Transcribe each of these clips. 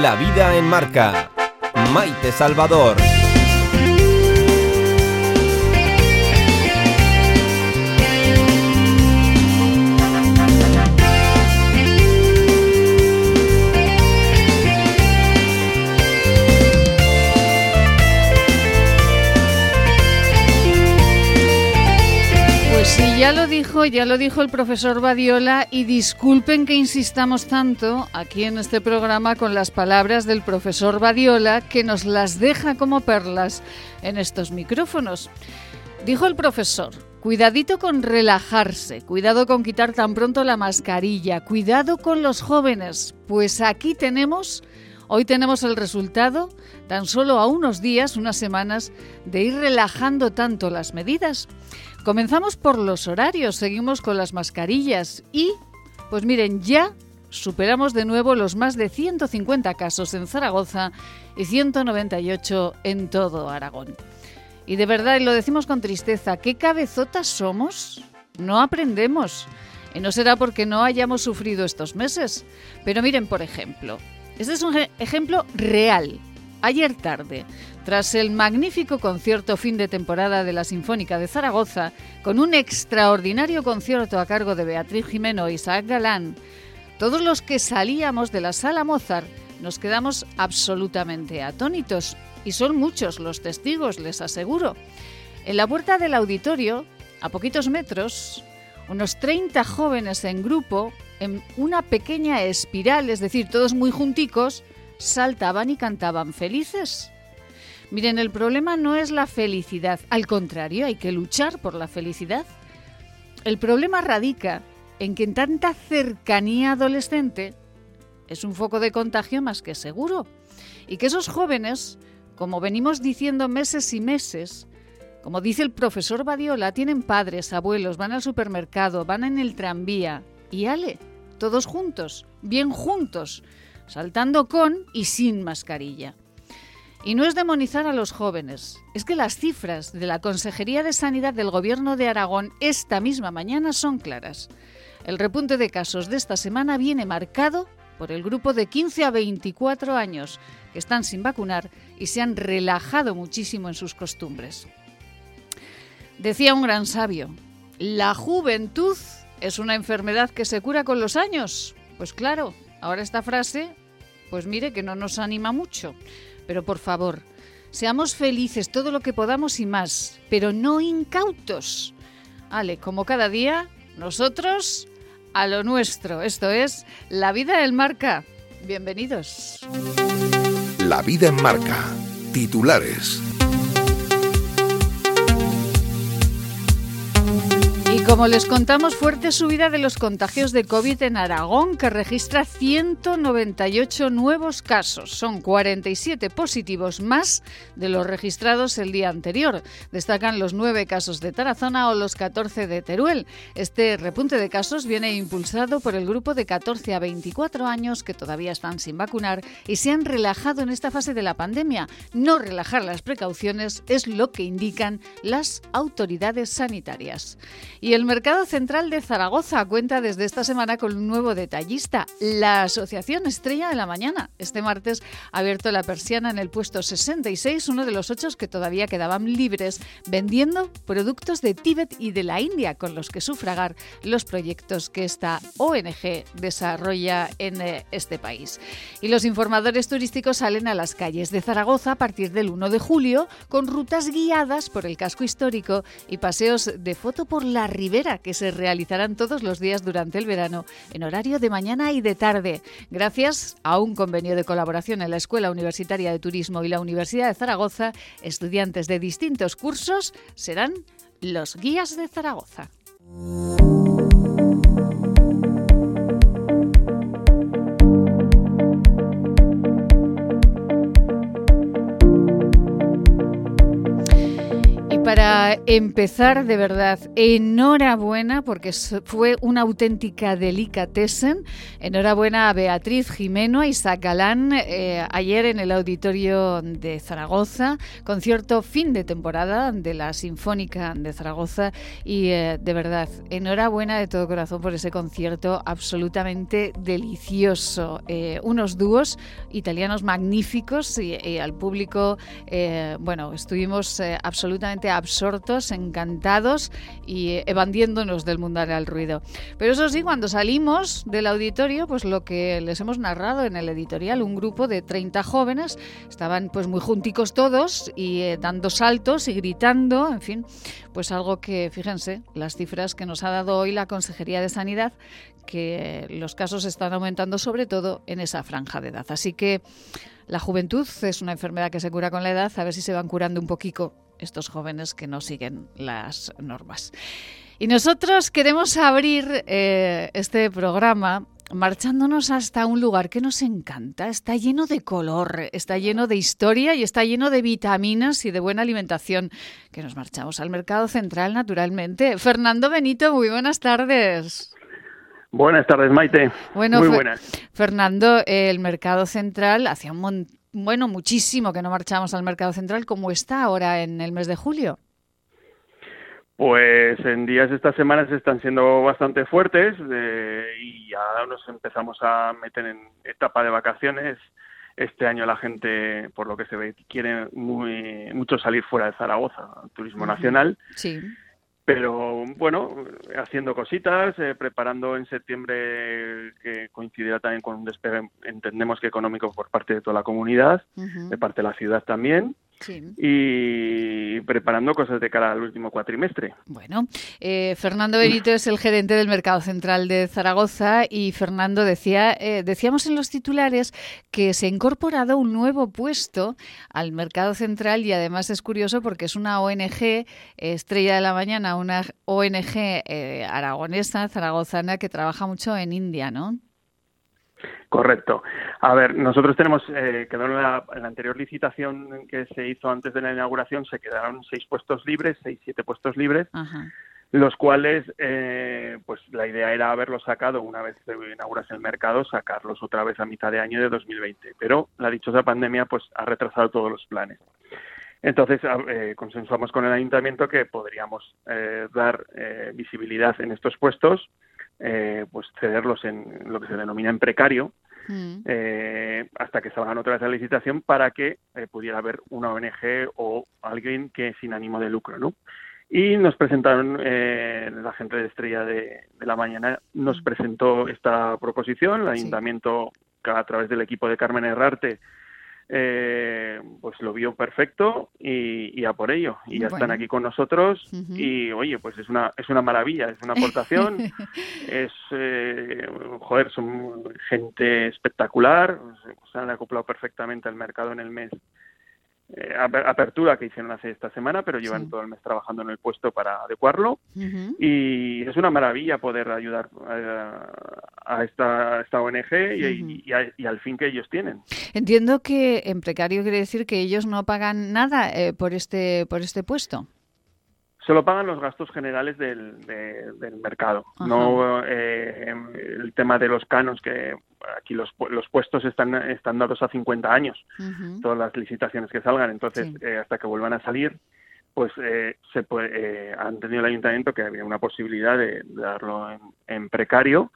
La vida en marca. Maite Salvador. Ya lo dijo, ya lo dijo el profesor Badiola y disculpen que insistamos tanto aquí en este programa con las palabras del profesor Badiola que nos las deja como perlas en estos micrófonos. Dijo el profesor, cuidadito con relajarse, cuidado con quitar tan pronto la mascarilla, cuidado con los jóvenes, pues aquí tenemos Hoy tenemos el resultado, tan solo a unos días, unas semanas, de ir relajando tanto las medidas. Comenzamos por los horarios, seguimos con las mascarillas y, pues miren, ya superamos de nuevo los más de 150 casos en Zaragoza y 198 en todo Aragón. Y de verdad, y lo decimos con tristeza, ¿qué cabezotas somos? No aprendemos. Y no será porque no hayamos sufrido estos meses. Pero miren, por ejemplo, este es un ejemplo real. Ayer tarde, tras el magnífico concierto fin de temporada de la Sinfónica de Zaragoza, con un extraordinario concierto a cargo de Beatriz Jimeno e Isaac Galán, todos los que salíamos de la sala Mozart nos quedamos absolutamente atónitos, y son muchos los testigos, les aseguro. En la puerta del auditorio, a poquitos metros, unos 30 jóvenes en grupo, en una pequeña espiral, es decir, todos muy junticos, saltaban y cantaban felices. Miren, el problema no es la felicidad, al contrario, hay que luchar por la felicidad. El problema radica en que en tanta cercanía adolescente es un foco de contagio más que seguro y que esos jóvenes, como venimos diciendo meses y meses, como dice el profesor Badiola, tienen padres, abuelos, van al supermercado, van en el tranvía y ale, todos juntos, bien juntos, saltando con y sin mascarilla. Y no es demonizar a los jóvenes, es que las cifras de la Consejería de Sanidad del Gobierno de Aragón esta misma mañana son claras. El repunte de casos de esta semana viene marcado por el grupo de 15 a 24 años que están sin vacunar y se han relajado muchísimo en sus costumbres. Decía un gran sabio, la juventud es una enfermedad que se cura con los años. Pues claro, ahora esta frase, pues mire que no nos anima mucho. Pero por favor, seamos felices todo lo que podamos y más, pero no incautos. Ale, como cada día, nosotros a lo nuestro. Esto es La vida en marca. Bienvenidos. La vida en marca. Titulares. Como les contamos, fuerte subida de los contagios de COVID en Aragón, que registra 198 nuevos casos. Son 47 positivos más de los registrados el día anterior. Destacan los 9 casos de Tarazona o los 14 de Teruel. Este repunte de casos viene impulsado por el grupo de 14 a 24 años que todavía están sin vacunar y se han relajado en esta fase de la pandemia. No relajar las precauciones es lo que indican las autoridades sanitarias. Y el mercado central de Zaragoza cuenta desde esta semana con un nuevo detallista, la Asociación Estrella de la Mañana. Este martes ha abierto la persiana en el puesto 66, uno de los ocho que todavía quedaban libres, vendiendo productos de Tíbet y de la India con los que sufragar los proyectos que esta ONG desarrolla en eh, este país. Y los informadores turísticos salen a las calles de Zaragoza a partir del 1 de julio con rutas guiadas por el casco histórico y paseos de foto por la Que se realizarán todos los días durante el verano en horario de mañana y de tarde, gracias a un convenio de colaboración en la Escuela Universitaria de Turismo y la Universidad de Zaragoza. Estudiantes de distintos cursos serán los guías de Zaragoza. Para empezar, de verdad, enhorabuena porque fue una auténtica delicatessen. Enhorabuena a Beatriz Jimeno, y Isaac Galán, eh, ayer en el auditorio de Zaragoza, concierto fin de temporada de la Sinfónica de Zaragoza. Y eh, de verdad, enhorabuena de todo corazón por ese concierto absolutamente delicioso. Eh, unos dúos italianos magníficos y, al público, bueno, estuvimos absolutamente absortos, encantados y evadiéndonos del mundo al ruido. Pero eso sí, cuando salimos del auditorio, pues lo que les hemos narrado en el editorial, un grupo de 30 jóvenes, estaban pues muy junticos todos y eh, dando saltos y gritando, en fin, pues algo que, fíjense, las cifras que nos ha dado hoy la Consejería de Sanidad, que los casos están aumentando sobre todo en esa franja de edad. Así que la juventud es una enfermedad que se cura con la edad, a ver si se van curando un poquito estos jóvenes que no siguen las normas. Y nosotros queremos abrir eh, este programa marchándonos hasta un lugar que nos encanta. Está lleno de color, está lleno de historia y está lleno de vitaminas y de buena alimentación. Que nos marchamos al mercado central, naturalmente. Fernando Benito, muy buenas tardes. Buenas tardes, Maite. Bueno, muy buenas. Fernando, el mercado central hacía un montón bueno, muchísimo que no marchamos al mercado central, ¿cómo está ahora en el mes de julio? Pues en días de estas semanas están siendo bastante fuertes eh, y ya nos empezamos a meter en etapa de vacaciones. Este año la gente, por lo que se ve, quiere muy, mucho salir fuera de Zaragoza, turismo nacional. Sí pero bueno, haciendo cositas, eh, preparando en septiembre que coincidirá también con un despegue, entendemos que económico por parte de toda la comunidad, de parte de la ciudad también y preparando cosas de cara al último cuatrimestre. Bueno, eh, Fernando Benito es el gerente del Mercado Central de Zaragoza y Fernando decía, eh, decíamos en los titulares que se ha incorporado un nuevo puesto al Mercado Central y además es curioso porque es una ONG, Estrella de la Mañana, una ONG eh, aragonesa, zaragozana, que trabaja mucho en India, ¿no? Correcto. A ver, nosotros tenemos, eh, quedó en la, anterior licitación que se hizo antes de la inauguración, se quedaron seis puestos libres, seis, siete puestos libres, los cuales, eh, pues la idea era haberlos sacado una vez se inaugurase el mercado, sacarlos otra vez a mitad de año de 2020. Pero la dichosa pandemia, pues ha retrasado todos los planes. Entonces, eh, consensuamos con el ayuntamiento que podríamos eh, dar eh, visibilidad en estos puestos eh, pues cederlos en lo que se denomina en precario mm. eh, hasta que salgan otra vez a la licitación para que eh, pudiera haber una ONG o alguien que sin ánimo de lucro, ¿no? Y nos presentaron, la gente de Estrella de, la Mañana nos mm. presentó esta proposición, el ayuntamiento a través del equipo de Carmen Herrarte eh, pues lo vio perfecto y, a por ello. Y ya están aquí con nosotros y oye, pues es una, es una maravilla, es una aportación, es, eh, joder, son gente espectacular, se han acoplado perfectamente al mercado en el mes apertura que hicieron hace esta semana, pero llevan todo el mes trabajando en el puesto para adecuarlo. Y es una maravilla poder ayudar eh, a, esta, esta ONG y, al fin que ellos tienen. Entiendo que en precario quiere decir que ellos no pagan nada eh, por este por este puesto. Solo pagan los gastos generales del, del mercado, no eh, el tema de los canos que aquí los, los puestos están, están dados a 50 años, todas las licitaciones que salgan, entonces eh, hasta que vuelvan a salir, pues eh, se puede, eh, ha entendido el ayuntamiento que había una posibilidad de, darlo en, precario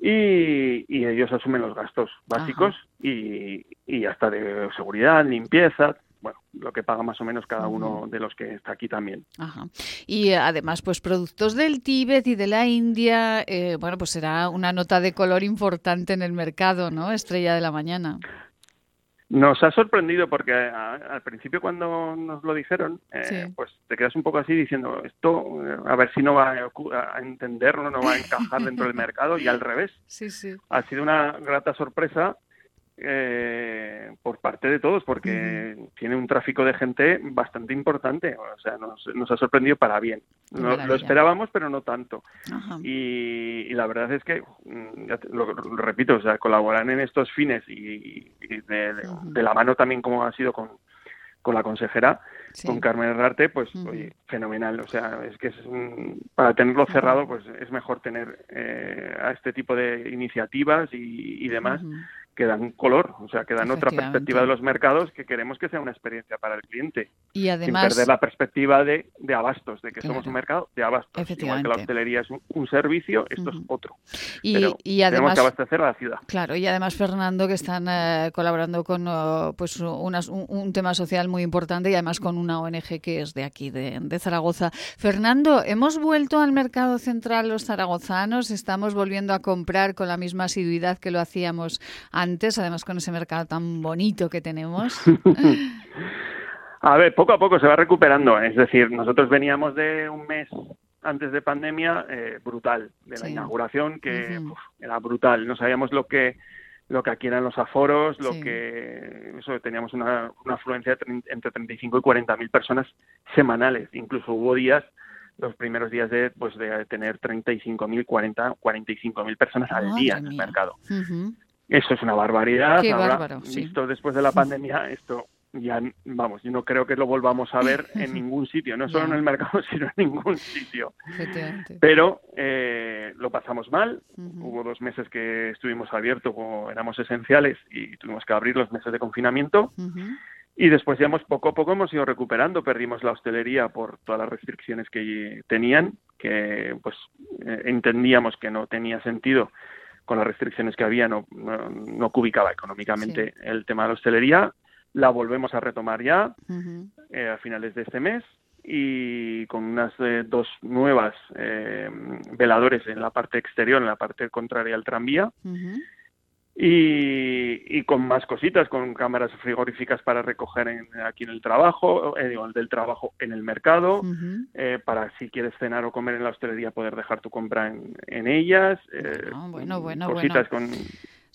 y, y, ellos asumen los gastos básicos y, y hasta de seguridad, limpieza, bueno, lo que paga más o menos cada uno de los que está aquí también. Ajá. Y eh, además, pues productos del Tíbet y de la India, eh, bueno, pues será una nota de color importante en el mercado, ¿no? Estrella de la mañana. Nos ha sorprendido porque al principio cuando nos lo dijeron, eh, pues te quedas un poco así diciendo, esto a ver si no va a, entenderlo, no va a encajar dentro del mercado y al revés. Sí, sí. Ha sido una grata sorpresa eh, por parte de todos, porque tiene un tráfico de gente bastante importante. O sea, nos, ha sorprendido para bien. lo esperábamos, pero no tanto. Y, la verdad es que, mm, lo, repito, o sea, colaboran en estos fines y, de, la mano también como ha sido con, con la consejera, con Carmen Herrarte, pues oye, fenomenal. O sea, es que es para tenerlo cerrado, pues es mejor tener eh, a este tipo de iniciativas y, demás que dan color, o sea, que dan otra perspectiva de los mercados que queremos que sea una experiencia para el cliente. Y además... Sin perder la perspectiva de, de abastos, de que somos un mercado de abastos. Igual que la hostelería es un, servicio, esto es otro. Y, y además, tenemos que abastecer a la ciudad. Claro, y además, Fernando, que están eh, colaborando con oh, pues un, tema social muy importante y además con una ONG que es de aquí, de, de Zaragoza. Fernando, ¿hemos vuelto al mercado central los zaragozanos? ¿Estamos volviendo a comprar con la misma asiduidad que lo hacíamos antes? Además con ese mercado tan bonito que tenemos? A ver, poco a poco se va recuperando. Es decir, nosotros veníamos de un mes antes de pandemia eh, brutal, de la inauguración, que era brutal. No sabíamos lo que lo que aquí eran los aforos, lo que eso teníamos una, afluencia entre 35 y 40 mil personas semanales. Incluso hubo días, los primeros días de pues de tener 35 mil, 40, 45 mil personas al día en el mercado. Eso es una barbaridad. Qué bárbaro, sí. después de la pandemia, esto ya, vamos, yo no creo que lo volvamos a ver en ningún sitio, no solo en el mercado, sino en ningún sitio. Pero eh, lo pasamos mal, hubo dos meses que estuvimos abiertos, éramos esenciales y tuvimos que abrir los meses de confinamiento. Y después ya hemos poco a poco hemos ido recuperando, perdimos la hostelería por todas las restricciones que tenían, que pues eh, entendíamos que no tenía sentido con las restricciones que había, no, no, cubicaba económicamente el tema de la hostelería. La volvemos a retomar ya eh, a finales de este mes y con unas eh, dos nuevas eh, veladores en la parte exterior, en la parte contraria al tranvía y, con más cositas, con cámaras frigoríficas para recoger en, aquí en el trabajo, eh, digo, del trabajo en el mercado, eh, para si quieres cenar o comer en la hostelería poder dejar tu compra en, en ellas. Eh, bueno, bueno, cositas con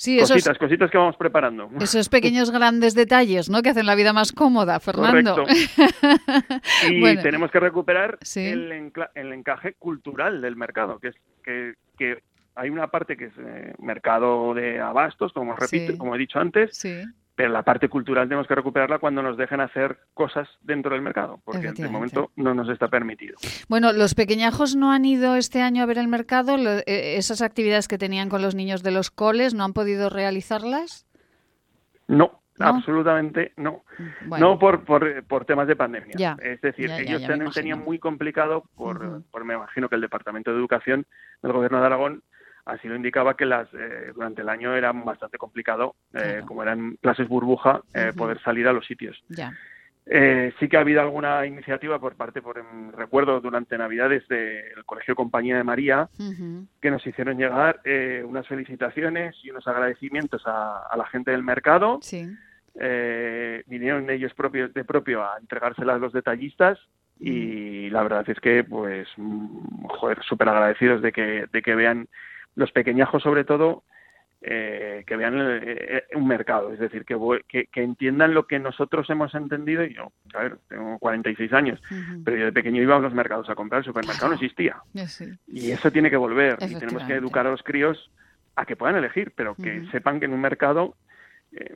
Sí, cositas, cositas que vamos preparando. Esos pequeños grandes detalles, ¿no? Que hacen la vida más cómoda, Fernando. y tenemos que recuperar el, el, encaje cultural del mercado, que es que, que hay una parte que es eh, mercado de abastos, como repito, como he dicho antes, pero la parte cultural tenemos que recuperarla cuando nos dejen hacer cosas dentro del mercado, porque este momento no nos está permitido. Bueno, los pequeñajos no han ido este año a ver el mercado, eh, esas actividades que tenían con los niños de los coles, ¿no han podido realizarlas? No, Absolutamente no. No por, por, por, temas de pandemia. es decir, ellos tenían muy complicado, por, por, me imagino que el Departamento de Educación del Gobierno de Aragón así lo indicaba que las eh, durante el año era bastante complicado, eh, como eran clases burbuja, eh, poder salir a los sitios. sí que ha habido alguna iniciativa por parte, por recuerdo, durante Navidades del Colegio Compañía de María, que nos hicieron llegar unas felicitaciones y unos agradecimientos a, la gente del mercado. vinieron ellos propios de propio a entregárselas a los detallistas y la verdad es que pues mm, joder súper agradecidos de que de que vean los pequeñajos sobre todo eh, que vean eh, un mercado, es decir, que, que, entiendan lo que nosotros hemos entendido. Y yo, a ver, tengo 46 años, pero yo de pequeño iba a los mercados a comprar, el supermercado no existía. Y eso tiene que volver. Y tenemos que educar a los críos a que puedan elegir, pero que sepan que en un mercado. Eh,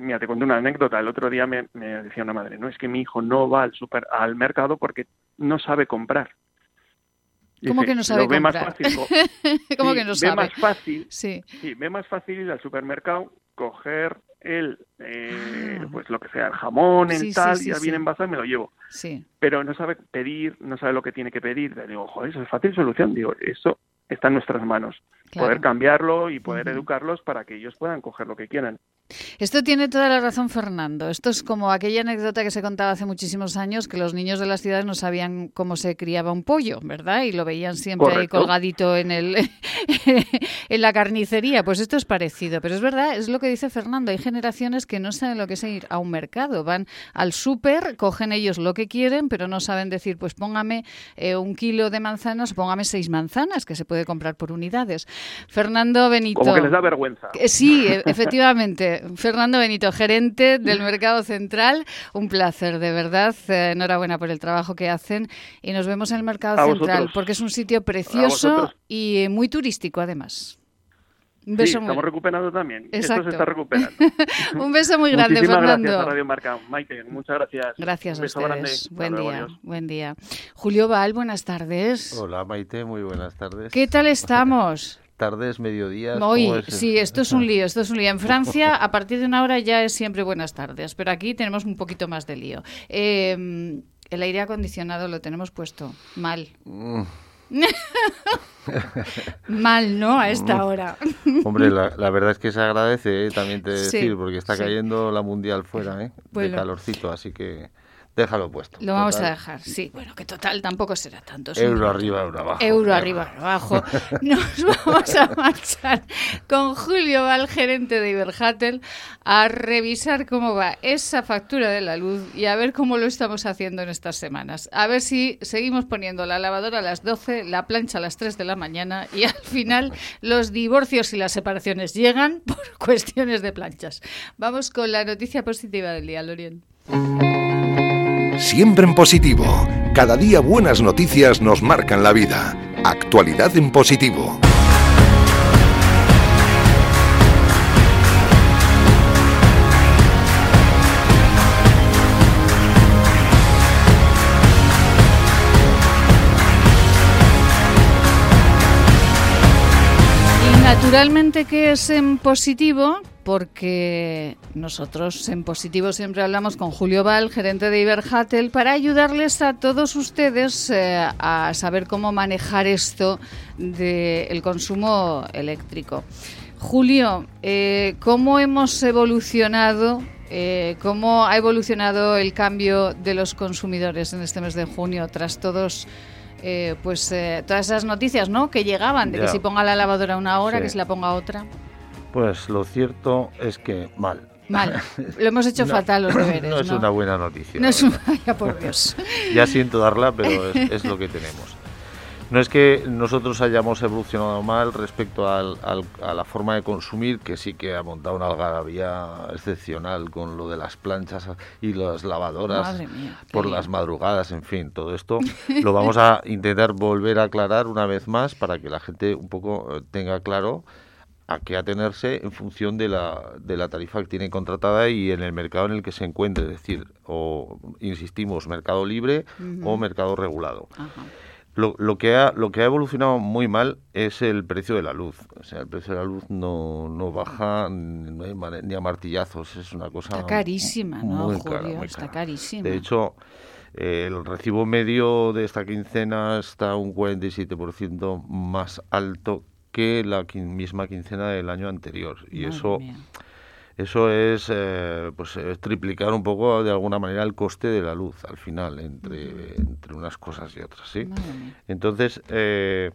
mira, te cuento una anécdota. El otro día me, me, decía una madre, no es que mi hijo no va al super, al mercado porque no sabe comprar. ¿Cómo que no sabe lo ve más fácil. ¿Cómo que no sabe? Ve más fácil. Sí. sí. ve más fácil ir al supermercado, coger el, eh, ah. pues lo que sea, el jamón, el tal, ya viene envasado y me lo llevo. Sí. Pero no sabe pedir, no sabe lo que tiene que pedir. Le digo, joder, eso es fácil solución. Digo, eso está en nuestras manos. Poder cambiarlo y poder educarlos para que ellos puedan coger lo que quieran. Esto tiene toda la razón Fernando. Esto es como aquella anécdota que se contaba hace muchísimos años que los niños de las ciudades no sabían cómo se criaba un pollo, ¿verdad? Y lo veían siempre ahí colgadito en el en la carnicería. Pues esto es parecido, pero es verdad, es lo que dice Fernando. Hay generaciones que no saben lo que es ir a un mercado, van al súper, cogen ellos lo que quieren, pero no saben decir, pues póngame eh, un kilo de manzanas, póngame seis manzanas que se puede comprar por unidades. Fernando Benito. Como que les da vergüenza. Sí, e, Fernando Benito, gerente del Mercado Central. Un placer, de verdad. Eh, enhorabuena por el trabajo que hacen. Y nos vemos en el Mercado Central, porque es un sitio precioso y muy turístico, además. Un beso sí, estamos recuperando también. Exacto. Esto se está recuperando. un beso muy grande, Muchísimas Fernando. Gracias a Radio Marca. Maite, muchas gracias. Gracias un a beso ustedes. Grande. Buen día, adiós. buen día. Julio Val, buenas tardes. Hola Maite, muy buenas tardes. ¿Qué tal estamos? Tardes, mediodías. Hoy, sí, esto es un lío, esto es un lío. En Francia, a partir de una hora ya es siempre buenas tardes, pero aquí tenemos un poquito más de lío. Eh, el aire acondicionado lo tenemos puesto mal. Mm, Mal, ¿no? A esta Mm. hora. Hombre, la, la verdad es que se agradece, eh, también te Sí, decir, porque está sí. cayendo la mundial fuera, ¿eh? Bueno. De calorcito, así que déjalo puesto. Lo vamos a dejar, sí. Bueno, que total tampoco será tanto. Euro arriba, euro abajo. Euro arriba, euro abajo. Nos vamos a marchar con Julio Val, gerente de Iberhatel, a revisar cómo va esa factura de la luz y a ver cómo lo estamos haciendo en estas semanas. A ver si seguimos poniendo la lavadora a las 12, la plancha a las 3 de la mañana y al final los divorcios y las separaciones llegan por cuestiones de planchas. Vamos con la noticia positiva del día, Lorien. Siempre en positivo. Cada día buenas noticias nos marcan la vida. Actualidad en positivo. Naturalmente que es en positivo, porque nosotros en positivo siempre hablamos con Julio Val, gerente de Iberhatel, para ayudarles a todos ustedes eh, a saber cómo manejar esto del consumo eléctrico. Julio, eh, ¿cómo hemos evolucionado? eh, ¿Cómo ha evolucionado el cambio de los consumidores en este mes de junio tras todos eh, pues eh, todas esas noticias, ¿no? Que llegaban de que si ponga la lavadora una hora, Sí. que si la ponga otra. Pues lo cierto es que mal. Mal. Lo hemos hecho No, fatal los deberes. No es una buena noticia. No es un... verdad. Vaya por Dios. Ya siento darla, pero es, es lo que tenemos. No es que nosotros hayamos evolucionado mal respecto al- al- a la forma de consumir, que sí que ha montado una algarabía excepcional con lo de las planchas y las lavadoras mía, por las madrugadas, en fin, todo esto lo vamos a intentar volver a aclarar una vez más para que la gente un poco eh, tenga claro a qué atenerse en función de la, de la tarifa que tiene contratada y en el mercado en el que se encuentre, es decir, o insistimos, mercado libre o mercado regulado. Ajá. Lo, lo que ha, lo que ha evolucionado muy mal es el precio de la luz. O sea, el precio de la luz no, no baja no hay ni a martillazos. Es una cosa Está carísima, ¿no, muy Julio? cara, muy Está cara. carísima. De hecho, eh, el recibo medio de esta quincena está un 47% más alto que la misma quincena del año anterior. Y Madre eso mía. eso es eh, pues eh, triplicar un poco de alguna manera el coste de la luz al final entre, entre unas cosas y otras, ¿sí? Entonces, eh,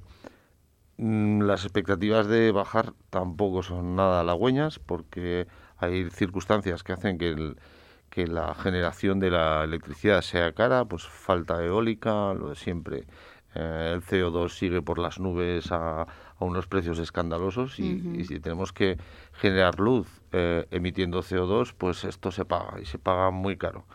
mm, las expectativas de bajar tampoco son nada halagüeñas porque hay circunstancias que hacen que, el- que la generación de la electricidad sea cara, pues falta eólica, lo de siempre. Eh, el CO2 sigue por las nubes a, a unos precios escandalosos y, y si tenemos que generar luz eh, emitiendo CO2, pues esto se paga y se paga muy caro.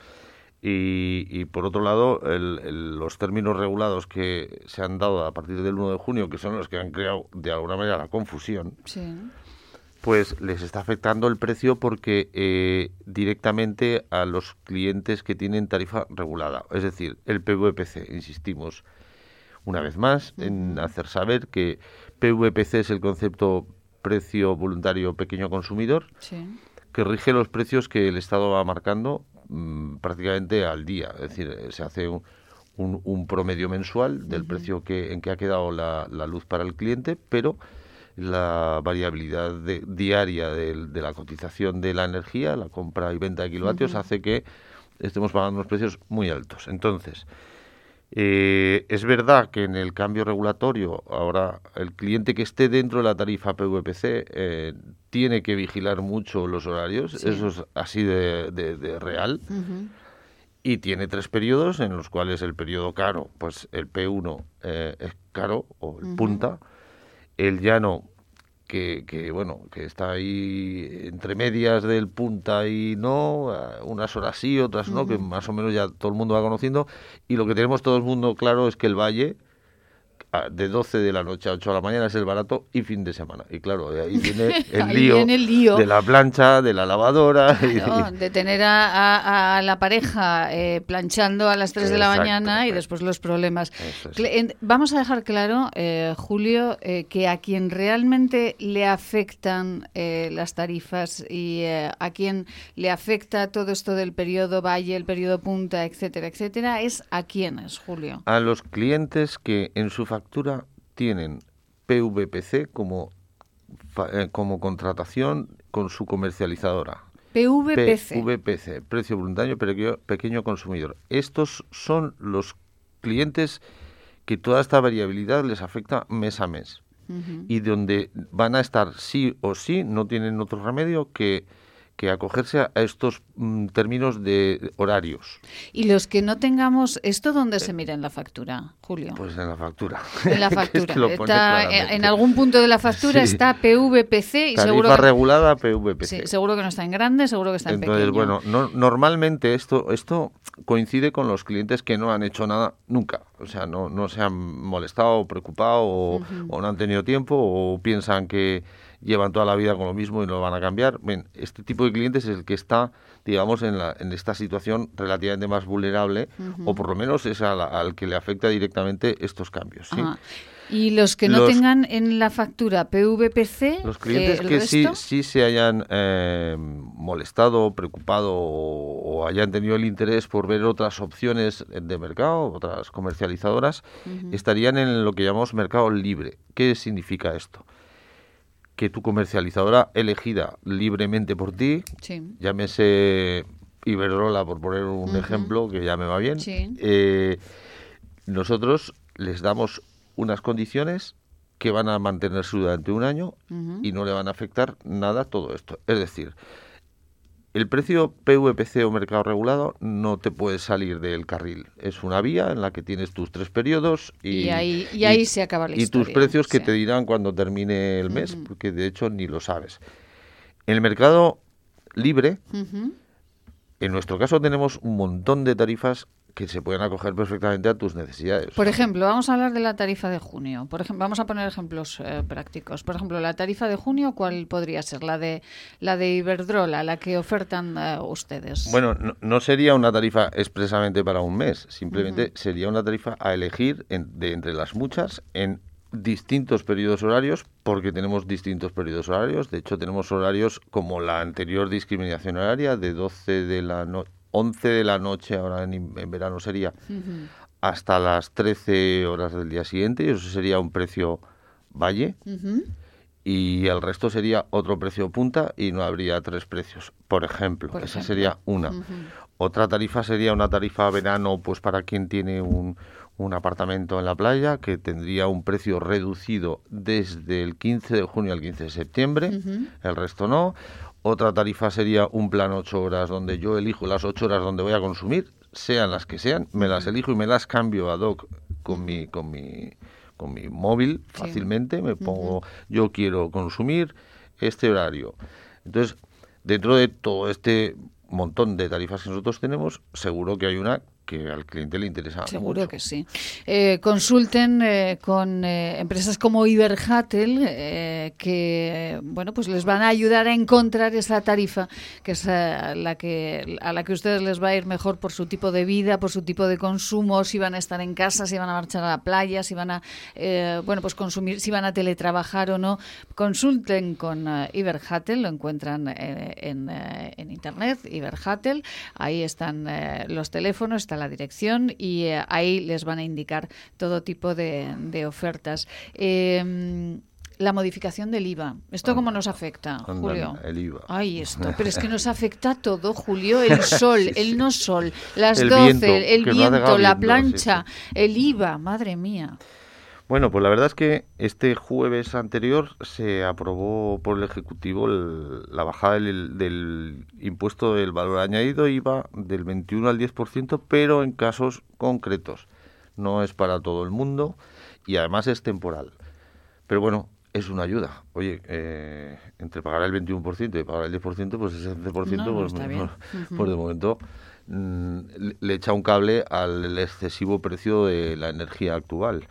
Y, y por otro lado, el- el- los términos regulados que se han dado a partir del 1 de junio, que son los que han creado de alguna manera la confusión, Sí. pues les está afectando el precio porque eh, directamente a los clientes que tienen tarifa regulada, es decir, el PVPC, insistimos una vez más en hacer saber que PVPC es el concepto precio voluntario pequeño consumidor, Sí. que rige los precios que el Estado va marcando mm, prácticamente al día. Es decir, eh, se hace un, un- un promedio mensual del precio que, en que ha quedado la, la luz para el cliente, pero la variabilidad de- diaria del- de, la cotización de la energía, la compra y venta de kilovatios, hace que estemos pagando unos precios muy altos. Entonces, eh, es verdad que en el cambio regulatorio, ahora el cliente que esté dentro de la tarifa PVPC eh, tiene que vigilar mucho los horarios, Sí. eso es así de, de- de real, y tiene tres periodos en los cuales el periodo caro, pues el P1 eh, es caro o el punta, el llano que, que, bueno que está ahí entre medias del punta y no, unas horas sí, otras no, que más o menos ya todo el mundo va conociendo, y lo que tenemos todo el mundo claro es que el valle de 12 de la noche a 8 de la mañana es el barato y fin de semana. Y claro, ahí viene el, lío, de la plancha, de la lavadora. de tener a, la pareja eh, planchando a las 3 de la mañana y después los problemas. Vamos a dejar claro, eh, Julio, eh, que a quien realmente le afectan las tarifas y a quien le afecta todo esto del periodo valle, el periodo punta, etcétera, etcétera, es a quienes, Julio. A los clientes que en su factura tienen PVPC como, eh, como contratación con su comercializadora. PVPC. PVPC, precio voluntario pequeño, pequeño consumidor. Estos son los clientes que toda esta variabilidad les afecta mes a mes. Y donde van a estar sí o sí, no tienen otro remedio que que acogerse a estos mm, términos de horarios. ¿Y los que no tengamos esto dónde se mira en la factura, Julio? Pues en la factura. En la factura. en algún punto de la factura está PVPC y seguro que, regulada PVPC. Sí, seguro que no está en grande, seguro que está en Entonces, bueno, normalmente esto esto coincide con los clientes que no han hecho nada nunca, o sea, no, no se han molestado, preocupado o no han tenido tiempo o piensan que llevan toda la vida con lo mismo y no lo van a cambiar. Bien, este tipo de clientes es el que está, digamos, en, la, en esta situación relativamente más vulnerable, o por lo menos es al, que le afecta directamente estos cambios. Y los que no tengan en la factura PVPC, los clientes que sí, sí se hayan eh, molestado, preocupado o, hayan tenido el interés por ver otras opciones de mercado, otras comercializadoras, estarían en lo que llamamos mercado libre. ¿Qué significa esto? Que tu comercializadora elegida libremente por ti, llámese Iberdrola, por poner un ejemplo que ya me va bien, eh, nosotros les damos unas condiciones que van a mantenerse durante un año y no le van a afectar nada todo esto. Es decir, el precio PVPC o mercado regulado no te puede salir del carril. Es una vía en la que tienes tus tres periodos y, ahí, y ahí se acaba la y tus precios que te dirán cuando termine el mes, porque de hecho ni lo sabes. En el mercado libre, en nuestro caso tenemos un montón de tarifas que se pueden acoger perfectamente a tus necesidades. Por ejemplo, vamos a hablar de la tarifa de junio. Por ejemplo, vamos a poner ejemplos eh, prácticos. Por ejemplo, la tarifa de junio, ¿cuál podría ser? La de la de Iberdrola, la que ofertan eh, ustedes. Bueno, no, sería una tarifa expresamente para un mes, simplemente sería una tarifa a elegir de entre las muchas en distintos periodos horarios porque tenemos distintos periodos horarios. De hecho, tenemos horarios como la anterior discriminación horaria de 12 de la noche 11 de la noche, ahora en, verano sería, hasta las 13 horas del día siguiente, y eso sería un precio valle. Y el resto sería otro precio punta y no habría tres precios, por ejemplo. esa sería una. Otra tarifa sería una tarifa verano, pues para quien tiene un, un apartamento en la playa que tendría un precio reducido desde el 15 de junio al 15 de septiembre, el resto no. Otra tarifa sería un plan 8 horas donde yo elijo las 8 horas donde voy a consumir, sean las que sean, me las elijo y me las cambio a doc con mi con mi con mi móvil fácilmente, me pongo yo quiero consumir este horario. Entonces, dentro de todo este montón de tarifas que nosotros tenemos, seguro que hay una que al cliente le interesa Seguro que sí. Eh, consulten eh, con eh, empresas como Iberhatel, que bueno, pues les van a ayudar a encontrar esa tarifa que es la que a la que ustedes les va a ir mejor por su tipo de vida, por su tipo de consumo, si van a estar en casa, si van a marchar a la playa, si van a bueno, pues consumir, si van a teletrabajar o no. Consulten con Iberhatel, lo encuentran en, en, internet, Iberhatel, ahí están los teléfonos, está la dirección y eh, ahí les van a indicar todo tipo de, ofertas. Em, la modificación del IVA. ¿Esto cómo nos afecta, Julio? El IVA. Ay, esto. Pero es que nos afecta todo, Julio. El sol, el no sol, las el 12, el viento, la plancha, el IVA. Madre mía. Bueno, pues la verdad es que este jueves anterior se aprobó por el Ejecutivo la bajada del, impuesto del valor añadido IVA del 21 al 10%, pero en casos concretos. No es para todo el mundo y además es temporal. Pero bueno, es una ayuda. Oye, eh, entre pagar el 21% y pagar el 10%, pues ese 11% pues, pues, de momento mm, le echa un cable al excesivo precio de la energía actual.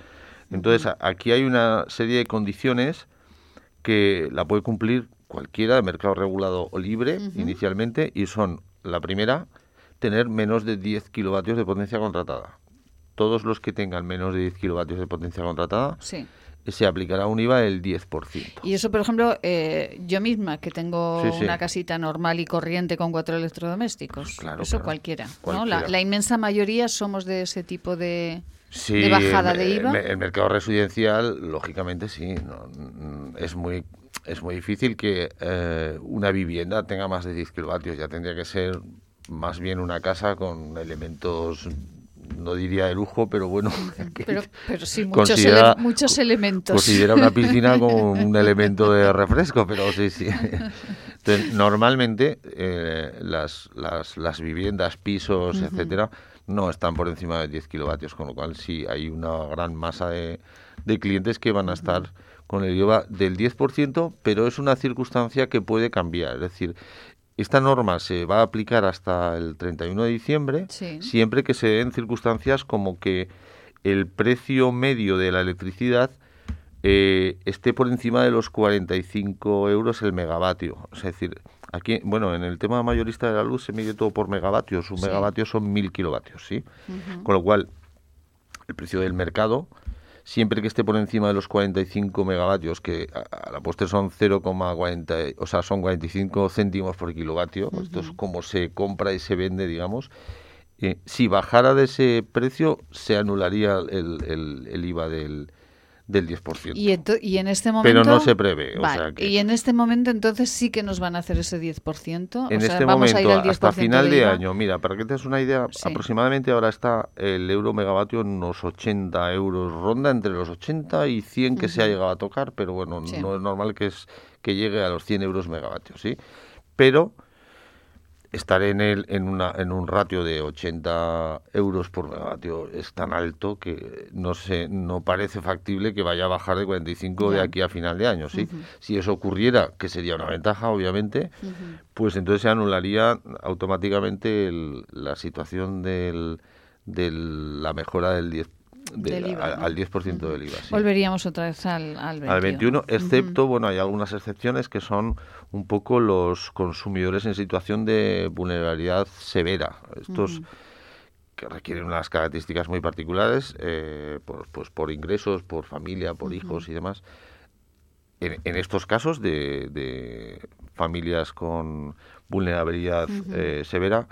Entonces, aquí hay una serie de condiciones que la puede cumplir cualquiera de mercado regulado o libre inicialmente y son la primera, tener menos de 10 kilovatios de potencia contratada. Todos los que tengan menos de 10 kilovatios de potencia contratada se aplicará un IVA del 10%. Y eso, por ejemplo, eh, yo misma, que tengo una casita normal y corriente con cuatro electrodomésticos, claro, eso cualquiera. ¿no? La, inmensa mayoría somos de ese tipo de, bajada de IVA. El, el, mercado residencial, lógicamente, sí. No, es muy es muy difícil que eh, una vivienda tenga más de 10 kilovatios. Ya tendría que ser más bien una casa con elementos no diría de lujo, pero bueno. Pero, pero sí, muchos, muchos, elementos. Considera una piscina como un elemento de refresco, pero sí, sí. Entonces, normalmente eh, las, las, las, viviendas, pisos, etcétera, no están por encima de 10 kilovatios, con lo cual sí hay una gran masa de, de clientes que van a estar con el IVA del 10%, pero es una circunstancia que puede cambiar. Es decir, esta norma se va a aplicar hasta el 31 de diciembre, siempre que se den circunstancias como que el precio medio de la electricidad eh, esté por encima de los 45 euros el megavatio. Es decir, aquí, bueno, en el tema mayorista de la luz se mide todo por megavatios. Un megavatio son mil kilovatios, ¿sí? Con lo cual, el precio del mercado siempre que esté por encima de los 45 megavatios, que a, la postre son 0,40, o sea, son 45 céntimos por kilovatio, esto es como se compra y se vende, digamos, eh, si bajara de ese precio, se anularía el, el IVA del, del 10%. Y, y en este momento... Pero no se prevé. Y en este momento entonces sí que nos van a hacer ese 10%. En este momento, hasta final de, año, mira, para que te des una idea, aproximadamente ahora está el euro megavatio en unos 80 euros, ronda entre los 80 y 100 que se ha llegado a tocar, pero bueno, no es normal que, es, que llegue a los 100 euros megavatios, ¿sí? Pero estar en, el, en, una, en un ratio de 80 euros por megavatio es tan alto que no se, no parece factible que vaya a bajar de 45 de aquí a final de año. ¿sí? Si eso ocurriera, que sería una ventaja, obviamente, pues entonces se anularía automáticamente la situación del, de la mejora del 10 al, 10% del IVA. Volveríamos otra vez al, al 21. Al 21, excepto, bueno, hay algunas excepciones que son un poco los consumidores en situación de vulnerabilidad severa. Estos que requieren unas características muy particulares, eh, por, pues por ingresos, por familia, por hijos y demás. En, estos casos de, familias con vulnerabilidad eh, severa,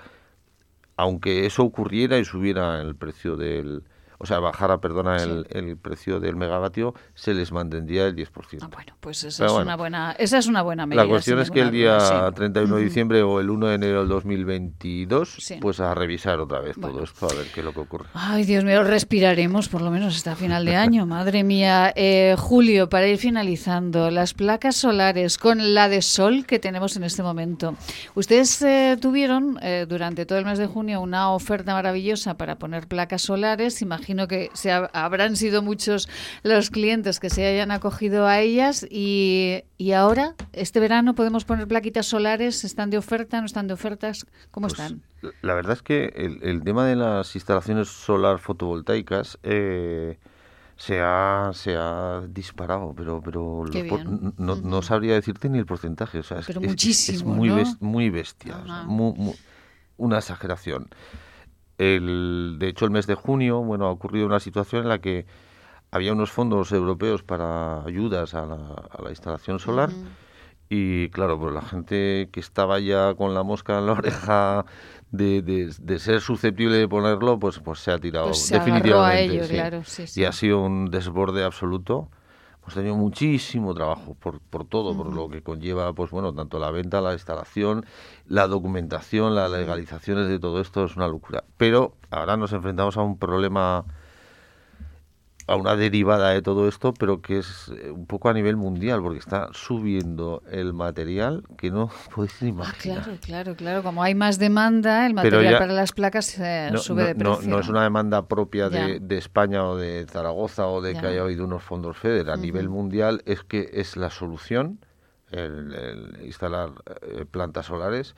aunque eso ocurriera y subiera el precio del, o sea, bajara, perdona, el, el, precio del megavatio, se les mantendría el 10%. Ah, bueno, pues esa, es, una buena, esa es una buena medida. La cuestión es que el día 31 de diciembre o el 1 de enero del 2022, pues a revisar otra vez todo esto, a ver qué es lo que ocurre. Ay, Dios mío, respiraremos por lo menos hasta final de año, madre mía. Eh, Julio, para ir finalizando, las placas solares con la de sol que tenemos en este momento. Ustedes eh, tuvieron eh, durante todo el mes de junio una oferta maravillosa para poner placas solares, imagino que se habrán sido muchos los clientes que se hayan acogido a ellas y, y, ahora, este verano, podemos poner plaquitas solares, ¿están de oferta, no están de ofertas? ¿Cómo pues, están? La verdad es que el, tema de las instalaciones solar fotovoltaicas... Eh, se ha, se ha disparado, pero pero no, no, sabría decirte ni el porcentaje. O sea, es, muy, muy bestia, una exageración. El, de hecho, el mes de junio, bueno, ha ocurrido una situación en la que había unos fondos europeos para ayudas a la, instalación solar. Y claro, pues la gente que estaba ya con la mosca en la oreja de, de, ser susceptible de ponerlo, pues, pues se ha tirado pues definitivamente. Y ha sido un desborde absoluto hemos tenido muchísimo trabajo por, por todo, por lo que conlleva, pues bueno, tanto la venta, la instalación, la documentación, las legalizaciones de todo esto, es una locura. Pero ahora nos enfrentamos a un problema a una derivada de todo esto, pero que es eh, un poco a nivel mundial, porque está subiendo el material que no podéis ah, imaginar. claro, claro, claro. Como hay más demanda, el material para las placas eh, sube de precio. No, es una demanda propia de, España o de Zaragoza o de que haya habido unos fondos FEDER. A nivel mundial es que es la solución el, instalar eh, plantas solares.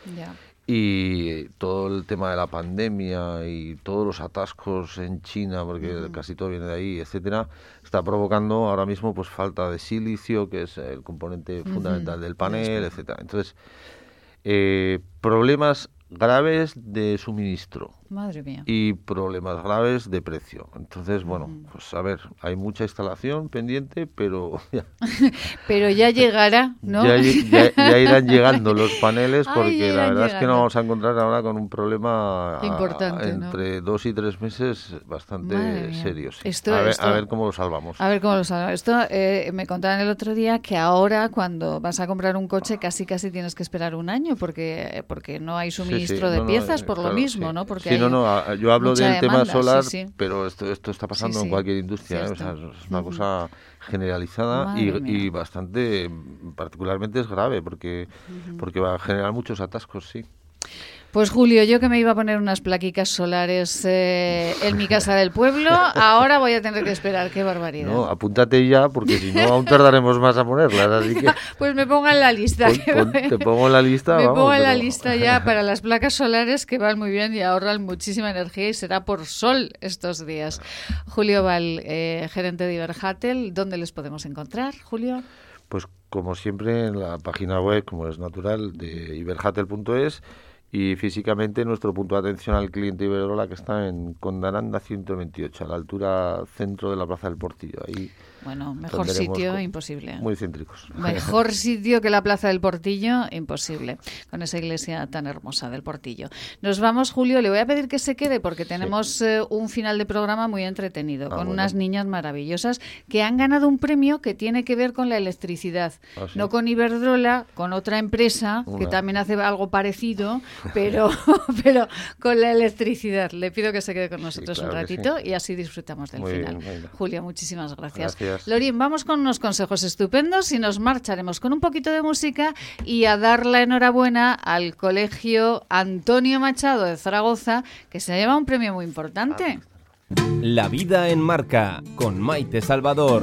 Y todo el tema de la pandemia y todos los atascos en China, porque casi todo viene de ahí, etcétera, está provocando ahora mismo pues falta de silicio, que es el componente fundamental del panel, etcétera. Entonces, eh, problemas graves de suministro. Madre mía. Y problemas graves de precio. Entonces, bueno, pues a ver, hay mucha instalación pendiente, pero ya. pero ya llegará, ¿no? Ya, irán llegando los paneles porque la verdad es que nos vamos a encontrar ahora con un problema Importante, entre dos y tres meses bastante serio. a, ver, cómo lo salvamos. A ver cómo lo salvamos. Esto eh, me contaban el otro día que ahora cuando vas a comprar un coche casi casi tienes que esperar un año porque, porque no hay suministro de piezas por lo mismo, ¿no? Porque no, no, yo hablo del tema solar, pero esto, esto está pasando en cualquier industria, ¿eh? es una cosa generalizada y, bastante, particularmente es grave, porque, porque va a generar muchos atascos, sí. Pues Julio, yo que me iba a poner unas plaquicas solares eh, en mi casa del pueblo, ahora voy a tener que esperar, qué barbaridad. No, apúntate ya, porque si no aún tardaremos más a ponerlas, así que... Pues me pongo en la lista. te pongo en la lista, Me pongo en la lista ya para las placas solares que van muy bien y ahorran muchísima energía y será por sol estos días. Julio Val, eh, gerente de Iberhatel, ¿dónde les podemos encontrar, Julio? Pues como siempre en la página web, como es natural, de iberhatel.es y físicamente nuestro punto de atención al cliente Iberdrola que está en Condaranda 128, a la altura centro de la Plaza del Portillo. Ahí bueno, mejor sitio imposible. Muy céntricos. Mejor sitio que la Plaza del Portillo, imposible, con esa iglesia tan hermosa del Portillo. Nos vamos, Julio, le voy a pedir que se quede porque tenemos eh, un final de programa muy entretenido, ah, con unas niñas maravillosas que han ganado un premio que tiene que ver con la electricidad. Ah, no con Iberdrola, con otra empresa que también hace algo parecido, pero, pero con la electricidad. Le pido que se quede con nosotros un ratito y así disfrutamos del final. Julio, muchísimas gracias. Lorín, vamos con unos consejos estupendos y nos marcharemos con un poquito de música y a dar la enhorabuena al Colegio Antonio Machado de Zaragoza, que se lleva un premio muy importante. La vida en marca con Maite Salvador.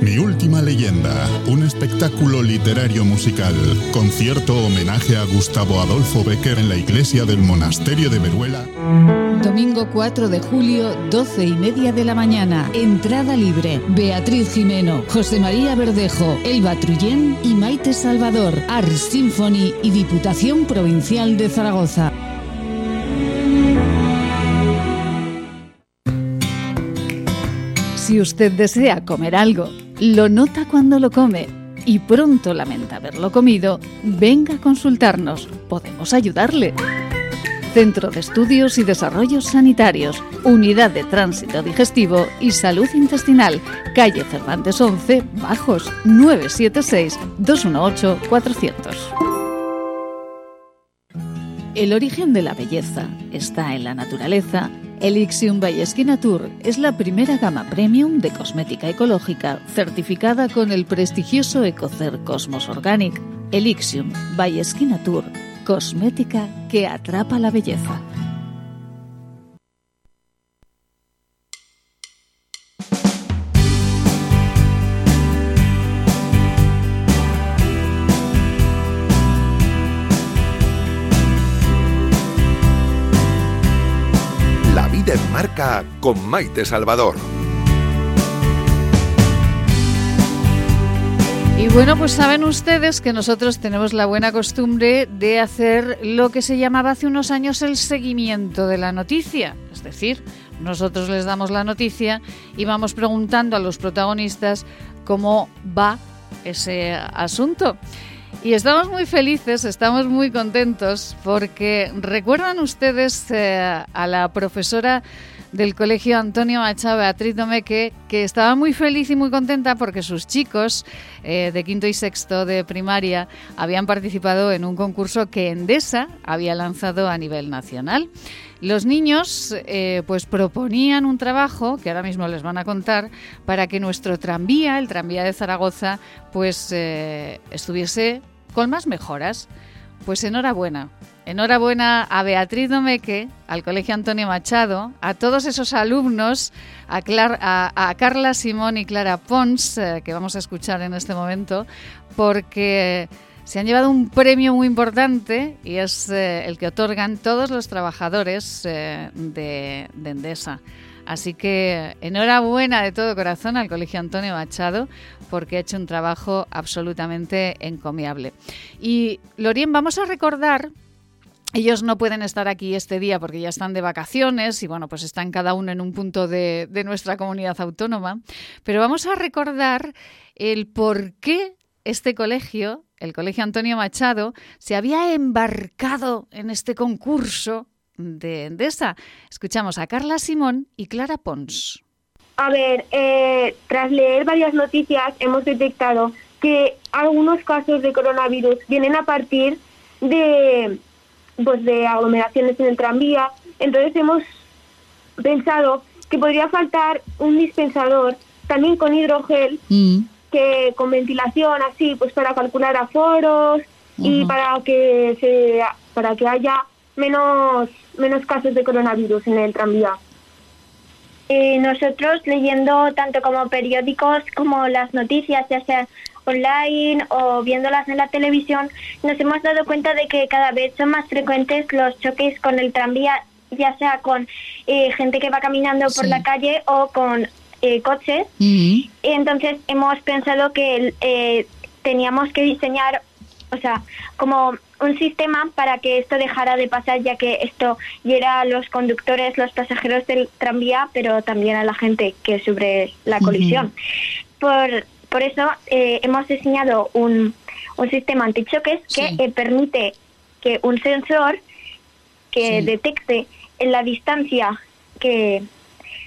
Mi última leyenda, un espectáculo literario musical, concierto homenaje a Gustavo Adolfo Becker en la iglesia del monasterio de Veruela. Domingo 4 de julio, 12 y media de la mañana. Entrada libre. Beatriz Jimeno, José María Verdejo, Elba Trullén y Maite Salvador. Ars Symphony y Diputación Provincial de Zaragoza. Si usted desea comer algo, lo nota cuando lo come y pronto lamenta haberlo comido, venga a consultarnos. Podemos ayudarle. Centro de Estudios y Desarrollos Sanitarios, Unidad de Tránsito Digestivo y Salud Intestinal, calle Cervantes 11, Bajos, 976-218-400. El origen de la belleza está en la naturaleza Elixium by Tour es la primera gama premium de cosmética ecológica certificada con el prestigioso Ecocer Cosmos Organic. Elixium by Tour, cosmética que atrapa la belleza. Marca con Maite Salvador. Y bueno, pues saben ustedes que nosotros tenemos la buena costumbre de hacer lo que se llamaba hace unos años el seguimiento de la noticia. Es decir, nosotros les damos la noticia y vamos preguntando a los protagonistas cómo va ese asunto. Y estamos muy felices, estamos muy contentos porque recuerdan ustedes eh, a la profesora del Colegio Antonio Machado Beatriz Domeque, que estaba muy feliz y muy contenta porque sus chicos eh, de quinto y sexto de primaria habían participado en un concurso que Endesa había lanzado a nivel nacional. Los niños eh, pues proponían un trabajo que ahora mismo les van a contar para que nuestro tranvía, el tranvía de Zaragoza, pues eh, estuviese con más mejoras. Pues enhorabuena. Enhorabuena a Beatriz Domeque, al Colegio Antonio Machado, a todos esos alumnos, a, Carla Simón y Clara Pons, eh, que vamos a escuchar en este momento, porque se han llevado un premio muy importante y es eh, el que otorgan todos los trabajadores eh, de Endesa. Así que enhorabuena de todo corazón al Colegio Antonio Machado porque ha hecho un trabajo absolutamente encomiable. Y Lorien, vamos a recordar ellos no pueden estar aquí este día porque ya están de vacaciones y bueno, pues están cada uno en un punto de, de, nuestra comunidad autónoma. Pero vamos a recordar el por qué este colegio, el Colegio Antonio Machado, se había embarcado en este concurso de Endesa. Escuchamos a Carla Simón y Clara Pons. A ver, eh, tras leer varias noticias hemos detectado que algunos casos de coronavirus vienen a partir de, pues, de aglomeraciones en el tranvía. Entonces hemos pensado que podría faltar un dispensador también con hidrogel, mm. que con ventilación así, pues para calcular aforos y para que se, para que haya menos menos casos de coronavirus en el tranvía. Eh, nosotros leyendo tanto como periódicos como las noticias, ya sea online o viéndolas en la televisión, nos hemos dado cuenta de que cada vez son más frecuentes los choques con el tranvía, ya sea con eh, gente que va caminando por la calle o con eh, coches. Entonces hemos pensado que teníamos que diseñar, o sea, como un sistema para que esto dejara de pasar, ya que esto hiera a los conductores, los pasajeros del tranvía, pero también a la gente que sufre la colisión. por, por eso eh, hemos diseñado un, un sistema antichoques que eh, permite que un sensor que detecte en la distancia que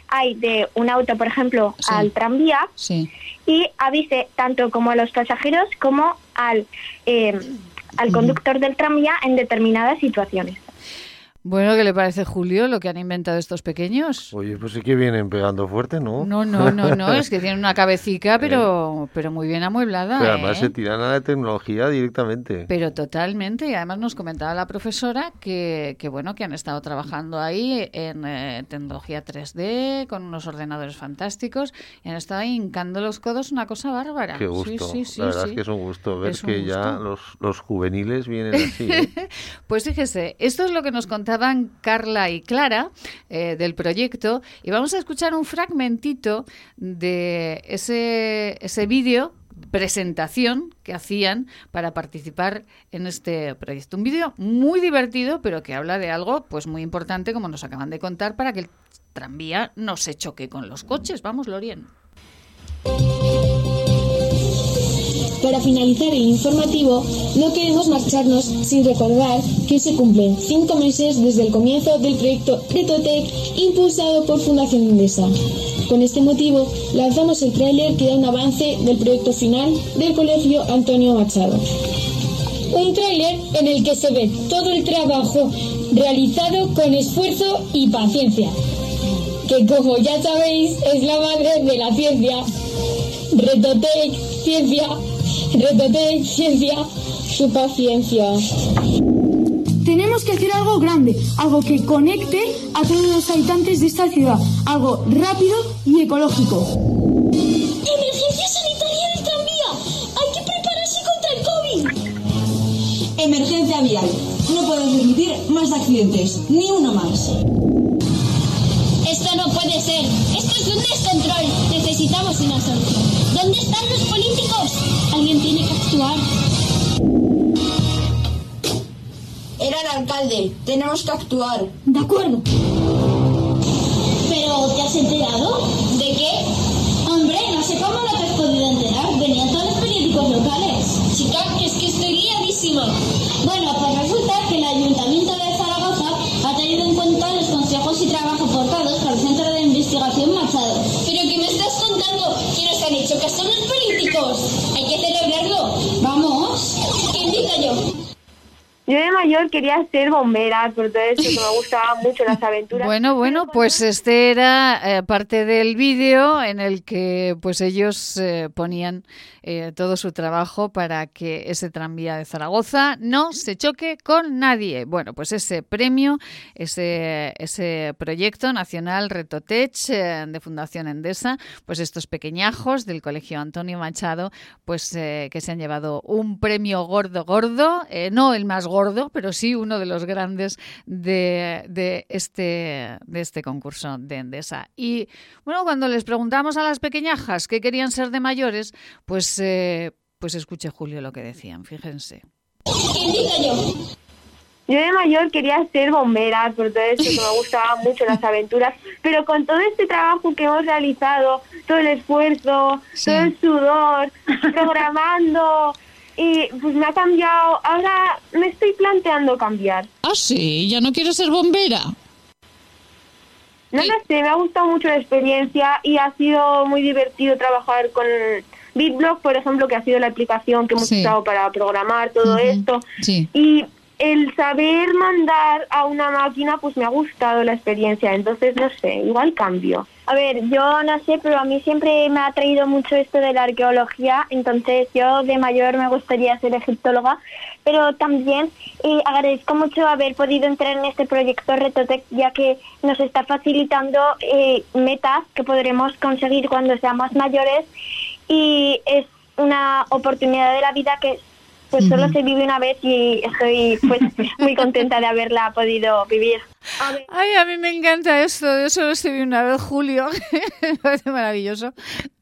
hay de un auto, por ejemplo, al tranvía y avise tanto como a los pasajeros como al eh, al conductor del tranvía en determinadas situaciones. Bueno, ¿qué le parece, Julio, lo que han inventado estos pequeños? Oye, pues sí que vienen pegando fuerte, ¿no? No, no, no, no, es que tienen una cabecita, pero, pero muy bien amueblada. Pero además ¿eh? se tiran a la tecnología directamente. Pero totalmente, y además nos comentaba la profesora que, que bueno, que han estado trabajando ahí en eh, tecnología 3D, con unos ordenadores fantásticos, y han estado ahí hincando los codos, una cosa bárbara. Qué gusto, sí, sí, la verdad es que es un gusto ver que ya los, los juveniles vienen así. ¿eh? pues fíjese, esto es lo que nos contaba estaban Carla y Clara eh, del proyecto y vamos a escuchar un fragmentito de ese, ese vídeo presentación que hacían para participar en este proyecto. Un vídeo muy divertido, pero que habla de algo pues muy importante, como nos acaban de contar, para que el tranvía no se choque con los coches. Vamos, Lorien. Para finalizar el informativo, no queremos marcharnos sin recordar que se cumplen cinco meses desde el comienzo del proyecto Retotec impulsado por Fundación Indesa. Con este motivo, lanzamos el tráiler que da un avance del proyecto final del Colegio Antonio Machado. Un tráiler en el que se ve todo el trabajo realizado con esfuerzo y paciencia, que como ya sabéis es la madre de la ciencia. Retotec, ciencia, Repete, ciencia, su paciencia. Tenemos que hacer algo grande, algo que conecte a todos los habitantes de esta ciudad, algo rápido y ecológico. ¡Emergencia sanitaria del tranvía! ¡Hay que prepararse contra el COVID! Emergencia vial. No podemos permitir más accidentes, ni uno más. Esto no puede ser. Esto es un descontrol. Necesitamos una solución. ¿Dónde están los políticos? Alguien tiene que actuar alcalde. Tenemos que actuar. De acuerdo. ¿Pero te has enterado? ¿De qué? Hombre, no sé cómo no te has podido enterar. Venían todos los periódicos locales. Chica, que es que estoy liadísima. Bueno, pues resulta que el ayuntamiento de Zaragoza ha tenido en cuenta los consejos y trabajo aportados por el Centro de Investigación Machado. ¿Pero qué me estás contando? ¿Que nos han hecho caso los políticos? Hay que celebrarlo. Yo de mayor quería ser bombera, por todo eso que me gustaban mucho las aventuras. Bueno, bueno, pues este era eh, parte del vídeo en el que pues ellos eh, ponían eh, todo su trabajo para que ese tranvía de Zaragoza no se choque con nadie. Bueno, pues ese premio, ese, ese proyecto nacional Retotech de Fundación Endesa, pues estos pequeñajos del Colegio Antonio Machado, pues que se han llevado un premio gordo, gordo, no el más gordo, pero sí uno de los grandes de, este, de este concurso de Endesa. Y bueno, cuando les preguntamos a las pequeñajas qué querían ser de mayores, pues, eh, pues escuche Julio lo que decían, fíjense. Yo de mayor quería ser bombera, por todo eso que me gustaban mucho las aventuras, pero con todo este trabajo que hemos realizado, todo el esfuerzo, todo el sudor, programando, y pues me ha cambiado. Ahora me estoy planteando cambiar. Ah, sí, ya no quiero ser bombera. No lo sé, me ha gustado mucho la experiencia y ha sido muy divertido trabajar con BitBlock, por ejemplo, que ha sido la aplicación que hemos usado para programar todo esto. Sí. Y el saber mandar a una máquina, pues me ha gustado la experiencia. Entonces, no sé, igual cambio. A ver, yo no sé, pero a mí siempre me ha atraído mucho esto de la arqueología, entonces yo de mayor me gustaría ser egiptóloga, pero también eh, agradezco mucho haber podido entrar en este proyecto Retotec, ya que nos está facilitando eh, metas que podremos conseguir cuando seamos mayores y es una oportunidad de la vida que pues solo se vive una vez y estoy pues muy contenta de haberla podido vivir. Ay, a mí me encanta esto, yo solo vi una vez Julio, me parece maravilloso,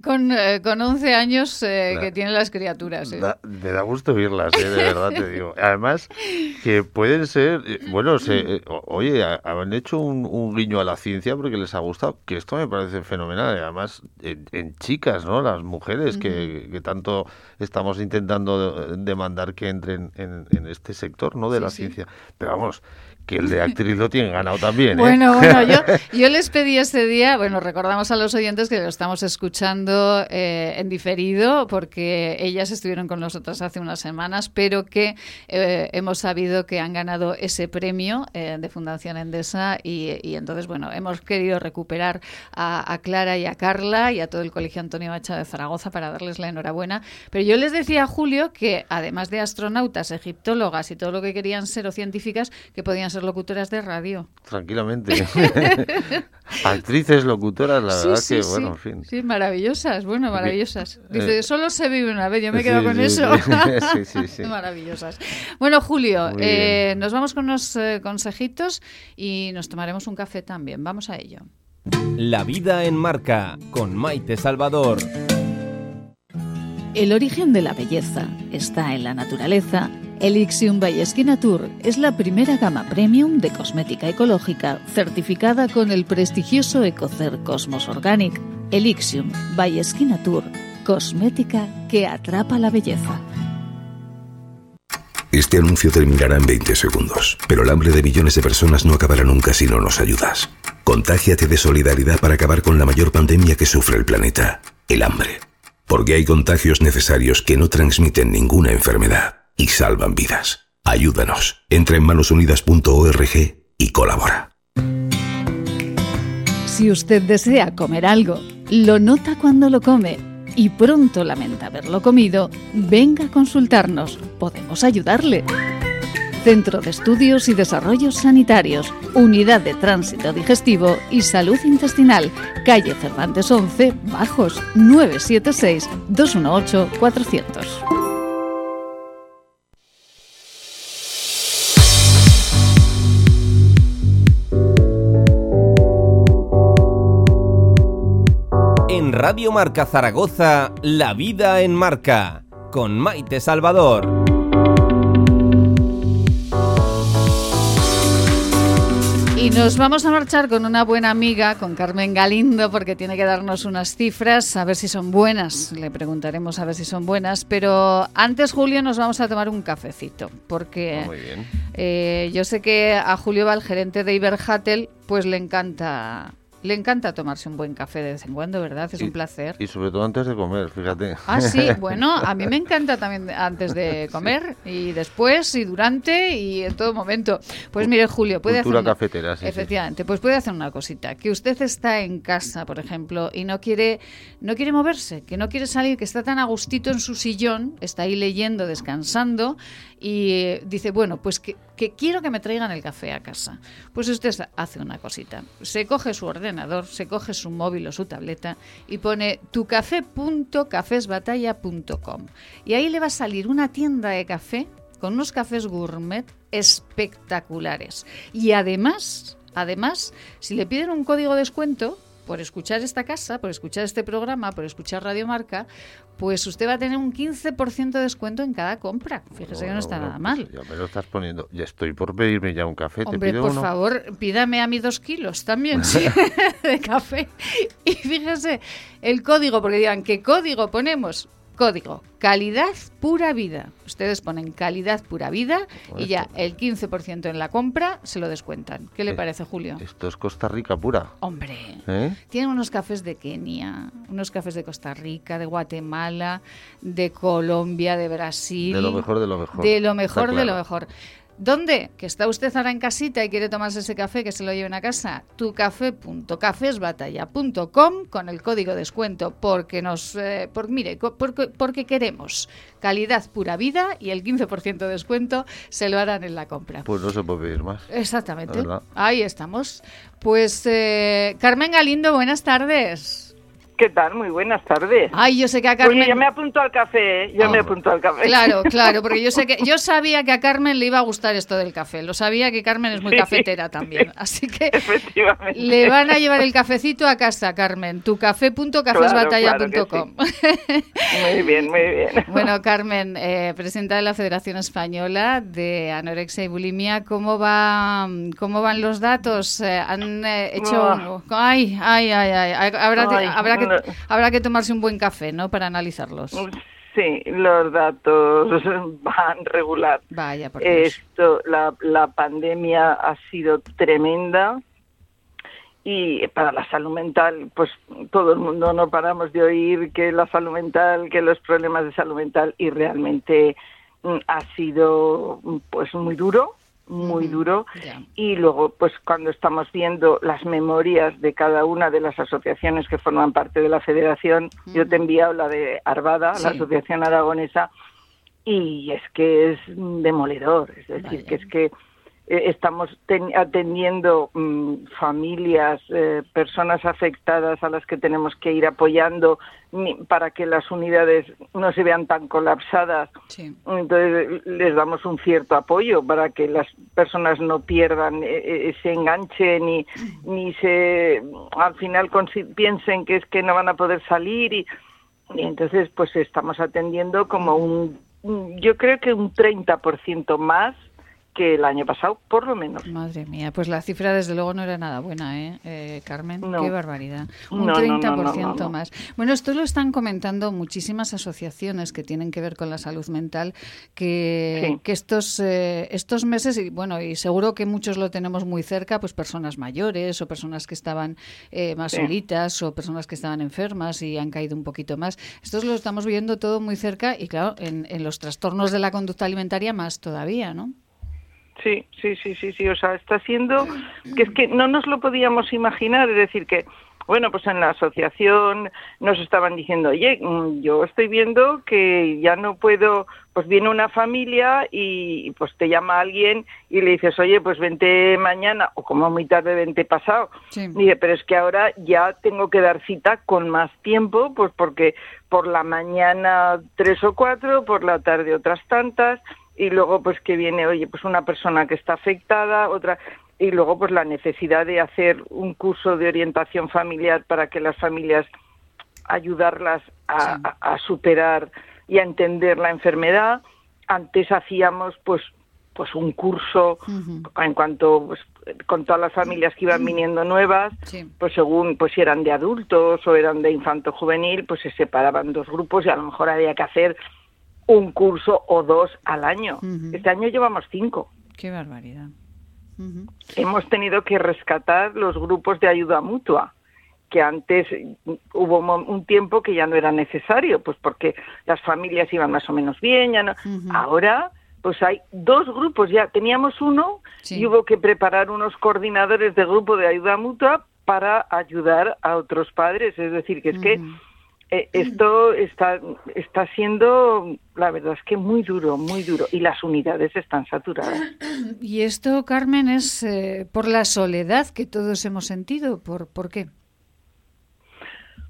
con, eh, con 11 años eh, que tienen las criaturas. ¿eh? me da gusto verlas, de verdad te digo. Además, que pueden ser, bueno, se, oye, han hecho un, guiño a la ciencia porque les ha gustado, que esto me parece fenomenal, además en, chicas, ¿no? Las mujeres que, que, tanto estamos intentando demandar que entren en, este sector, ¿no? De la ciencia. Pero vamos, que el de actriz lo tienen ganado también. ¿eh? Bueno, bueno, yo, yo, les pedí ese día, bueno, recordamos a los oyentes que lo estamos escuchando eh, en diferido porque ellas estuvieron con nosotras hace unas semanas, pero que eh, hemos sabido que han ganado ese premio de Fundación Endesa y, y, entonces, bueno, hemos querido recuperar a, a, Clara y a Carla y a todo el Colegio Antonio Bacha de Zaragoza para darles la enhorabuena. Pero yo les decía a Julio que además de astronautas, egiptólogas y todo lo que querían ser o científicas, que podían ser locutoras de radio. Tranquilamente. Actrices, locutoras, la verdad que, bueno, en fin. Sí, maravillosas, bueno, maravillosas. Dice, eh, solo se vive una vez, yo me quedo con eso. sí, sí, sí. maravillosas. Bueno, Julio, eh, nos vamos con unos eh, consejitos y nos tomaremos un café también. Vamos a ello. La vida en marca, con Maite Salvador. El origen de la belleza está en la naturaleza Elixium by Tour es la primera gama premium de cosmética ecológica certificada con el prestigioso Ecocer Cosmos Organic. Elixium by Tour, cosmética que atrapa la belleza. Este anuncio terminará en 20 segundos, pero el hambre de millones de personas no acabará nunca si no nos ayudas. Contágiate de solidaridad para acabar con la mayor pandemia que sufre el planeta, el hambre. Porque hay contagios necesarios que no transmiten ninguna enfermedad y salvan vidas. Ayúdanos. Entra en manosunidas.org y colabora. Si usted desea comer algo, lo nota cuando lo come y pronto lamenta haberlo comido, venga a consultarnos. Podemos ayudarle. Centro de Estudios y Desarrollos Sanitarios, Unidad de Tránsito Digestivo y Salud Intestinal, calle Cervantes 11, Bajos, 976 218 400. Radio Marca Zaragoza, La Vida en Marca, con Maite Salvador. Y nos vamos a marchar con una buena amiga, con Carmen Galindo, porque tiene que darnos unas cifras, a ver si son buenas. Le preguntaremos a ver si son buenas. Pero antes, Julio, nos vamos a tomar un cafecito, porque ah, eh, yo sé que a Julio va el gerente de Iberhatel, pues le encanta Le encanta tomarse un buen café de vez en cuando, ¿verdad? Es un placer. Y sobre todo antes de comer, fíjate. Ah, sí, bueno, a mí me encanta también antes de comer y después y durante y en todo momento. Pues mire, Julio, puede Cultura hacer una... cafetera, sí, Efectivamente, pues puede hacer una cosita, que usted está en casa, por ejemplo, y no quiere no quiere moverse, que no quiere salir, que está tan a gustito en su sillón, está ahí leyendo, descansando y eh, dice, bueno, pues que, que quiero que me traigan el café a casa. Pues usted hace una cosita. Se coge su ordenador, se coge su móvil o su tableta y pone tucafé.cafesbatalla.com. Y ahí le va a salir una tienda de café con unos cafés gourmet espectaculares. Y además, además, si le piden un código de descuento, por escuchar esta casa, por escuchar este programa, por escuchar Radio Marca, pues usted va a tener un 15% de descuento en cada compra. Fíjese que no está nada mal. Ya me lo estás poniendo. Ya estoy por pedirme ya un café. Hombre, ¿Te pido por uno? favor, pídame a mí dos kilos también sí, de café. Y fíjese el código, porque digan, ¿qué código ponemos? Código, calidad pura vida. Ustedes ponen calidad pura vida y ya el 15% en la compra se lo descuentan. ¿Qué le Eh, parece, Julio? Esto es Costa Rica pura. Hombre, ¿Eh? tienen unos cafés de Kenia, unos cafés de Costa Rica, de Guatemala, de Colombia, de Brasil. De lo mejor de lo mejor. De lo mejor de lo mejor. ¿Dónde? Que está usted ahora en casita y quiere tomarse ese café que se lo lleven a casa. tucafé.cafesbatalla.com con el código descuento porque nos eh, por, mire, porque, porque queremos calidad pura vida y el 15% de descuento se lo harán en la compra. Pues no se puede pedir más. Exactamente. Ahí estamos. Pues eh, Carmen Galindo, buenas tardes. ¿Qué tal? Muy buenas tardes. Ay, yo sé que a Carmen... Oye, ya me apunto al café, ¿eh? ya me apunto al café. Claro, claro, porque yo sé que yo sabía que a Carmen le iba a gustar esto del café. Lo sabía que Carmen es muy Sí. cafetera también. Así que Efectivamente. le van a llevar el cafecito a casa, Carmen. Tucafé.cafesbatalla.com. Muy bien, muy bien. Bueno, Carmen, eh, presidenta de la Federación Española de Anorexia y Bulimia, ¿cómo va, cómo van los datos? Eh, ¿Han eh, hecho? Ah. Ay, ay, ay, ay. Habrá, Ay, habrá que, habrá que tomarse un buen café, ¿no? Para analizarlos. Sí, los datos van regular. Vaya, por Dios. Esto, la, la pandemia ha sido tremenda y para la salud mental, pues todo el mundo no paramos de oír que la salud mental, que los problemas de salud mental y realmente mm, ha sido pues muy duro, muy duro. y luego pues cuando estamos viendo las memorias de cada una de las asociaciones que forman parte de la federación, yo te he enviado la de Arvada, la. Asociación Aragonesa, y es que es demoledor, es decir, que es que eh, estamos ten- atendiendo mm, familias, eh, personas afectadas a las que tenemos que ir apoyando para que las unidades no se vean tan colapsadas. Entonces les damos un cierto apoyo para que las personas no pierdan eh, ese enganche ni, ni se al final piensen que es que no van a poder salir y, y entonces pues estamos atendiendo como un- yo creo que un 30% más que el año pasado, por lo menos. Madre mía, pues la cifra desde luego no era nada buena, ¿eh, Eh, Carmen? No. Qué barbaridad. Un No, no, no, 30% no, no, no. más. Bueno, esto lo están comentando muchísimas asociaciones que tienen que ver con la salud mental, que, Sí. que estos, eh, estos meses, y bueno, y seguro que muchos lo tenemos muy cerca, pues personas mayores o personas que estaban eh, más Sí. solitas o personas que estaban enfermas y han caído un poquito más. Estos lo estamos viendo todo muy cerca y claro, en, en los trastornos de la conducta alimentaria más todavía, ¿no? Sí, sí, sí, sí, sí. O sea, está siendo que es que no nos lo podíamos imaginar. Es decir, que, bueno, pues en la asociación nos estaban diciendo, oye, mm, yo estoy viendo que ya no puedo, pues viene una familia y pues te llama alguien y le dices, oye, pues vente mañana o como muy tarde, vente pasado. Dice, pero es que ahora ya tengo que dar cita con más tiempo, pues porque por la mañana tres o cuatro, por la tarde otras tantas y luego pues que viene, oye, pues una persona que está afectada, otra y luego pues la necesidad de hacer un curso de orientación familiar para que las familias ayudarlas a, a- a superar y a entender la enfermedad. Antes hacíamos pues pues un curso en cuanto pues, con todas las familias que iban viniendo nuevas, pues según pues si eran de adultos o eran de infanto juvenil, pues se separaban dos grupos y a lo mejor había que hacer un curso o dos al año. Este año llevamos cinco. Qué barbaridad. hemos tenido que rescatar los grupos de ayuda mutua que antes hubo un tiempo que ya no era necesario, pues porque las familias iban más o menos bien, ya no. Ahora, pues hay dos grupos ya. Teníamos uno y hubo que preparar unos coordinadores de grupo de ayuda mutua para ayudar a otros padres. Es decir, que es que eh, esto está, está siendo, la verdad es que muy duro, muy duro, y las unidades están saturadas. Y esto, Carmen, es eh, por la soledad que todos hemos sentido. ¿Por, ¿por qué?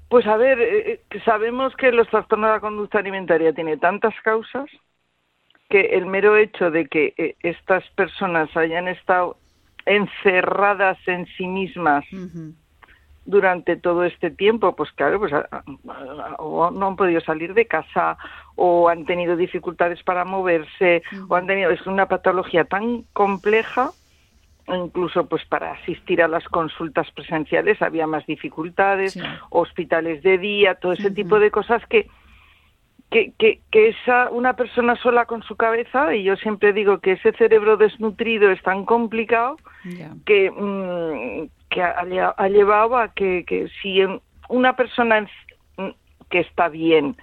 Pues a ver, eh, sabemos que los trastornos de la conducta alimentaria tiene tantas causas que el mero hecho de que estas personas hayan estado encerradas en sí mismas durante todo este tiempo, pues claro, pues o no han podido salir de casa o han tenido dificultades para moverse o han tenido es una patología tan compleja incluso pues para asistir a las consultas presenciales había más dificultades, hospitales de día, todo ese tipo de cosas que que, que, que esa una persona sola con su cabeza y yo siempre digo que ese cerebro desnutrido es tan complicado que mm, que ha, llevado a que, que si una persona que está bien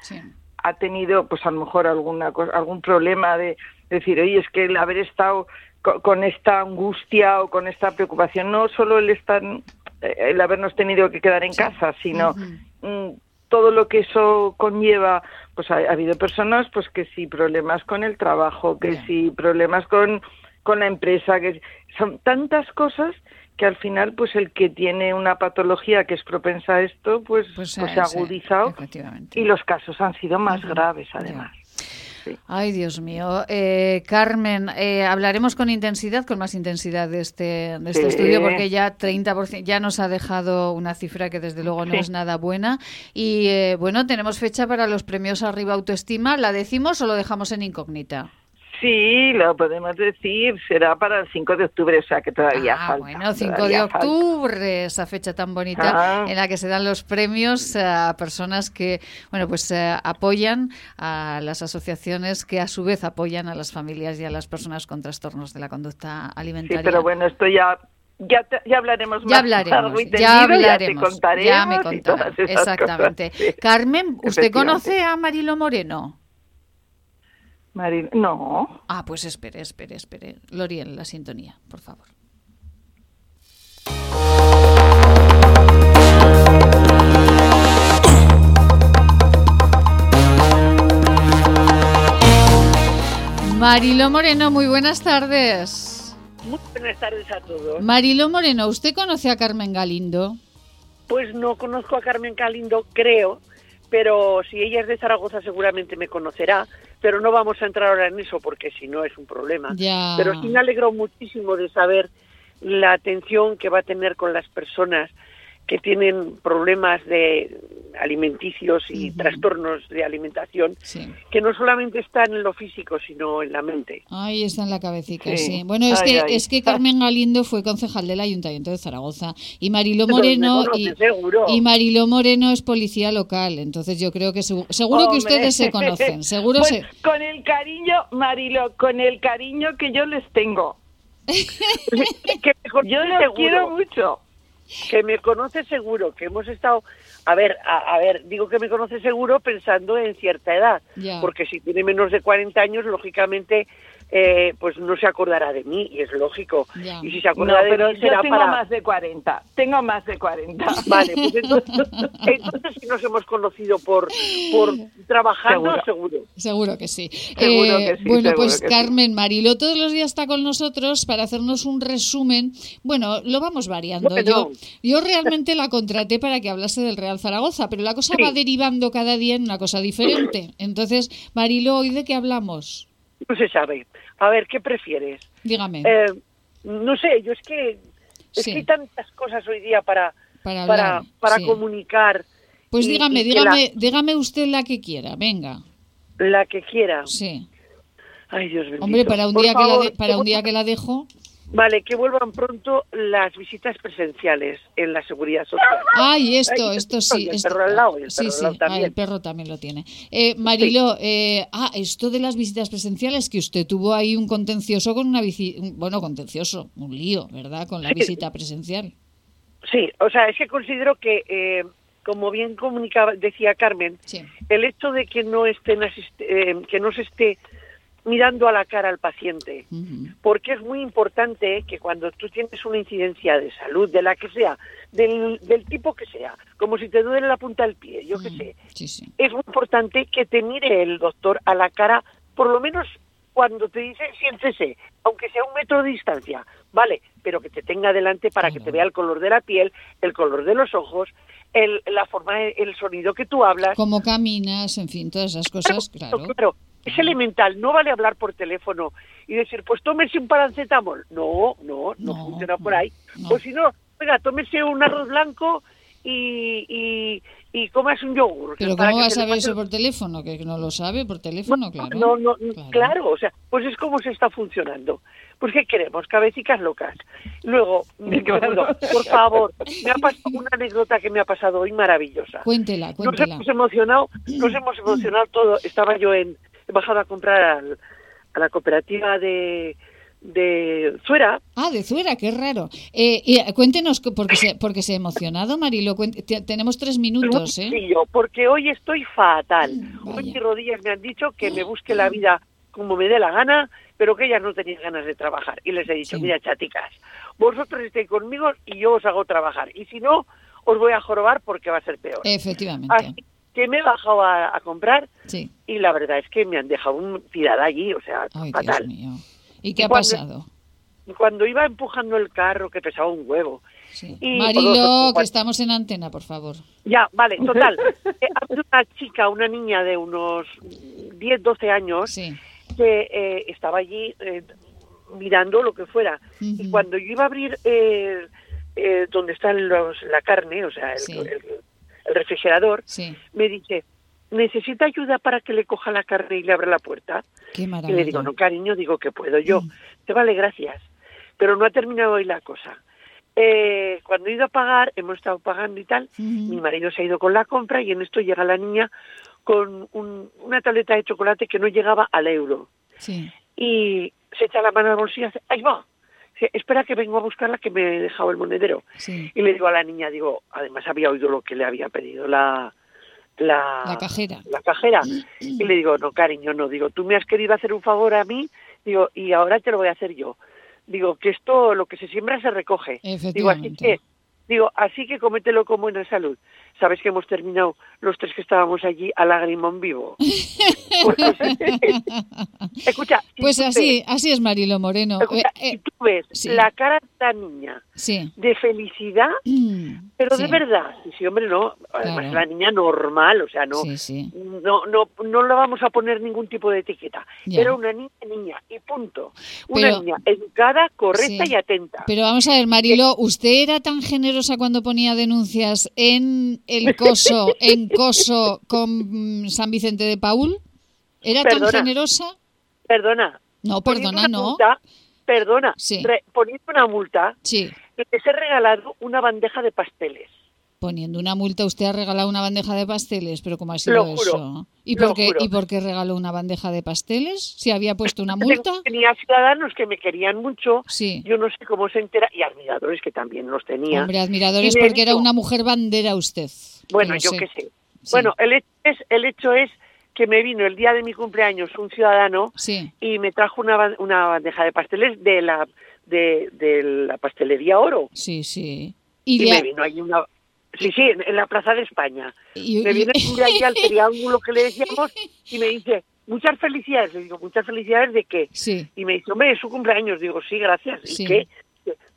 ha tenido pues a lo mejor alguna algún problema de decir oye es que el haber estado con, esta angustia o con esta preocupación no solo el estar eh, el habernos tenido que quedar en casa sino mm, todo lo que eso conlleva pues ha, habido personas pues que sí problemas con el trabajo que sí. problemas con con la empresa que son tantas cosas que al final pues el que tiene una patología que es propensa a esto pues, pues, pues se ha agudizado y los casos han sido más graves además. Ay, Dios mío. Eh, Carmen, eh, hablaremos con intensidad, con más intensidad de este, de este estudio, porque ya 30% ya nos ha dejado una cifra que desde luego no es nada buena. Y eh, bueno, tenemos fecha para los premios Arriba Autoestima. ¿La decimos o lo dejamos en incógnita? Sí, lo podemos decir, será para el 5 de octubre, o sea que todavía ah, falta. Bueno, 5 de octubre, esa fecha tan bonita en la que se dan los premios a personas que, bueno, pues eh, apoyan a las asociaciones que a su vez apoyan a las familias y a las personas con trastornos de la conducta alimentaria. Sí, pero bueno, esto ya ya, ya hablaremos ya hablaremos, ya hablaremos, ya, me contarás, exactamente. Carmen, ¿usted conoce a Marilo Moreno? No. Ah, pues espere, espere, espere. Lorien, la sintonía, por favor. Marilo Moreno, muy buenas tardes. Muy buenas tardes a todos. Marilo Moreno, ¿usted conoce a Carmen Galindo? Pues no conozco a Carmen Galindo, creo, pero si ella es de Zaragoza seguramente me conocerá, pero no vamos a entrar ahora en eso porque si no es un problema. Pero sí me alegro muchísimo de saber la atención que va a tener con las personas que tienen problemas de alimenticios y trastornos de alimentación que no solamente están en lo físico sino en la mente. Ahí está en la cabecita, sí. Bueno, es que es que Carmen Galindo fue concejal del Ayuntamiento de Zaragoza y Marilo Moreno y, y, Marilo Moreno es policía local, entonces yo creo que seguro, que ustedes se conocen, seguro pues con el cariño Marilo, con el cariño que yo les tengo. yo los quiero mucho que me conoce seguro, que hemos estado, a ver, a, ver, digo que me conoce seguro pensando en cierta edad, porque si tiene menos de 40 años, lógicamente eh, pues no se acordará de mí, y es lógico. Y si se acordará de pero mí, será yo tengo más de 40, tengo más de 40. Vale, pues entonces, entonces si nos hemos conocido por, por trabajando, seguro. Seguro, que sí. Eh, bueno, pues Carmen Marilo todos los días está con nosotros para hacernos un resumen. Bueno, lo vamos variando. Yo, yo realmente la contraté para que hablase del Real Zaragoza, pero la cosa va derivando cada día en una cosa diferente. Entonces, Marilo, ¿hoy de qué hablamos? No se sabe. A ver, ¿qué prefieres? Dígame. Eh, no sé, yo es que, es que hay tantas cosas hoy día para, para, para, comunicar. Pues dígame, dígame, dígame usted la que quiera, venga. La que quiera. Sí. Ay, Dios mío. Hombre, para un, día, que la para un día que la dejo. Vale, que vuelvan pronto las visitas presenciales en la seguridad social. Ay, esto, esto sí. el esto, perro al lado, el sí, perro sí, al lado también. ah, el perro también lo tiene. Eh, Marilo, eh, ah, esto de las visitas presenciales, que usted tuvo ahí un contencioso con una visita, bueno, contencioso, un lío, ¿verdad? Con la Sí. visita presencial. Sí, o sea, es que considero que, eh, como bien comunicaba, decía Carmen, el hecho de que no estén eh, que no se esté mirando a la cara al paciente, porque es muy importante que cuando tú tienes una incidencia de salud, de la que sea, del, del tipo que sea, como si te duele la punta del pie, yo qué sé, es muy importante que te mire el doctor a la cara, por lo menos cuando te dice siéntese, aunque sea un metro de distancia, vale, pero que te tenga delante para que te vea el color de la piel, el color de los ojos, el, la forma, el sonido que tú hablas. Cómo caminas, en fin, todas esas cosas, claro. Claro, es elemental, no vale hablar por teléfono y decir, pues tómese un paracetamol. No, no, no, funciona por ahí. O si no, venga, tómese un arroz blanco y, y, y comas un yogur. Pero ¿cómo se a pase eso por teléfono? Que no lo sabe por teléfono, claro. no, no, claro. o sea, pues es como se está funcionando. Pues ¿qué queremos? Cabecicas locas. Luego, segundo, por favor, me ha pasado una anécdota que me ha pasado hoy maravillosa. Cuéntela, Nos cuéntela. hemos emocionado, nos hemos emocionado todo. Estaba yo en, he bajado a comprar al- a la cooperativa de, de Zuera. Ah, de Zuera, qué raro. Eh, y, eh, cuéntenos, porque se, porque se ha emocionado, Marilo. cuente- tenemos tres minutos, ¿eh? Sencillo, porque hoy estoy fatal. Hoy mis rodillas me han dicho que me busque la vida como me dé la gana, pero que ellas no tenían ganas de trabajar. Y les he dicho, mira, chaticas, vosotros estéis conmigo y yo os hago trabajar. Y si no, os voy a jorobar porque va a ser peor. Efectivamente. Así que me he bajado a, a comprar Sí. y la verdad es que me han dejado un tirada allí, o sea, Ay, fatal. Dios mío. ¿Y qué ha cuando- pasado? Cuando iba empujando el carro, que pesaba un huevo. y Marilo, que estamos en antena, por favor. Ya, vale, total. Eh, una chica, una niña de unos 10, 12 años, que eh, estaba allí eh, mirando lo que fuera. Y cuando yo iba a abrir eh, eh, donde están los, la carne, o sea, el, el- el refrigerador, me dice, ¿necesita ayuda para que le coja la carne y le abra la puerta? Qué Y le digo, no, cariño, digo que puedo yo. Te vale, gracias. Pero no ha terminado hoy la cosa. Eh, cuando he ido a pagar, hemos estado pagando y tal, mi marido se ha ido con la compra y en esto llega la niña con un- una tableta de chocolate que no llegaba al euro. Sí. Y se echa la mano al bolsillo y hace, ¡ahí va! Espera que vengo a buscarla que me he dejado el monedero. Sí. Y le digo a la niña, digo, además había oído lo que le había pedido la, la, La cajera. la cajera. Y le digo, no, cariño, no. Digo, tú me has querido hacer un favor a mí, digo, y ahora te lo voy a hacer yo. Digo, que esto, lo que se siembra se recoge. Digo, así que, digo, así que cómetelo con buena salud. Sabes que hemos terminado los tres que estábamos allí a lagrimón vivo. Porque si- Escucha, si Pues así, ves- así es Marilo Moreno. escucha, Eh, si tú ves sí. la cara de la niña Sí. de felicidad, pero de verdad, sí, sí, hombre, no, además Claro. la niña normal, o sea, no, no, no, no le vamos a poner ningún tipo de etiqueta. Ya. Era una niña, niña, y punto. Una Pero- niña educada, correcta y atenta. Pero vamos a ver, Marilo, ¿usted era tan generosa cuando ponía denuncias en el coso, en coso con mm, San Vicente de Paul? ¿Era Perdona. tan generosa? Perdona. No, perdona, no. multa, perdona, Sí. re- poniendo una multa, Sí. les he regalado una bandeja de pasteles. Poniendo una multa, usted ha regalado una bandeja de pasteles, pero ¿cómo ha sido Lo juro, eso? ¿Y por, qué. ¿Y por qué regaló una bandeja de pasteles? ¿Si había puesto una multa? Tenía ciudadanos que me querían mucho, Sí. yo no sé cómo se entera, y admiradores que también los tenía. Hombre, admiradores porque era una mujer bandera usted. Bueno, yo qué sé. Bueno, el hecho, es, el hecho es que me vino el día de mi cumpleaños un ciudadano Sí. y me trajo una, una bandeja de pasteles de la de, de la pastelería Oro. Sí, sí. Y, Y, de me vino ahí una... Sí, sí, en, la Plaza de España. y- me viene de allí al triángulo que le decíamos y me dice, muchas felicidades. Le digo, muchas felicidades de qué? Sí. Y me dice, hombre, es su cumpleaños. Digo, sí, gracias. ¿Y Sí.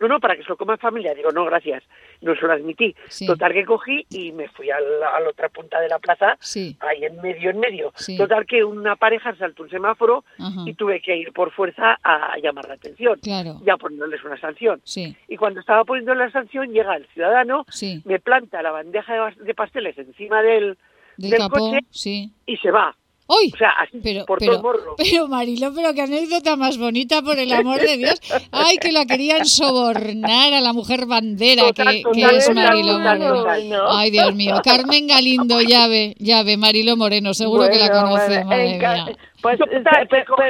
No, no, para que se lo coma en familia. Digo, no, gracias. No se lo admití. Sí. Total que cogí y me fui a la, a la otra punta de la plaza, Sí. ahí en medio, en medio. Sí. Total que una pareja saltó un semáforo Ajá. y tuve que ir por fuerza a llamar la atención. Claro. Ya poniéndoles una sanción. Y cuando estaba poniendo la sanción, llega el ciudadano, Sí. me planta la bandeja de pasteles encima del, Del del capó, coche y se va. ¡Uy! O sea, así, pero, por pero, todo. Pero, Marilo, pero qué anécdota más bonita, por el amor de Dios. ¡Ay, que la querían sobornar a la mujer bandera que, que, es Marilo Moreno! ¡Ay, Dios mío! Carmen Galindo, llave, llave, Marilo Moreno, seguro que la conoce, madre mía. Pues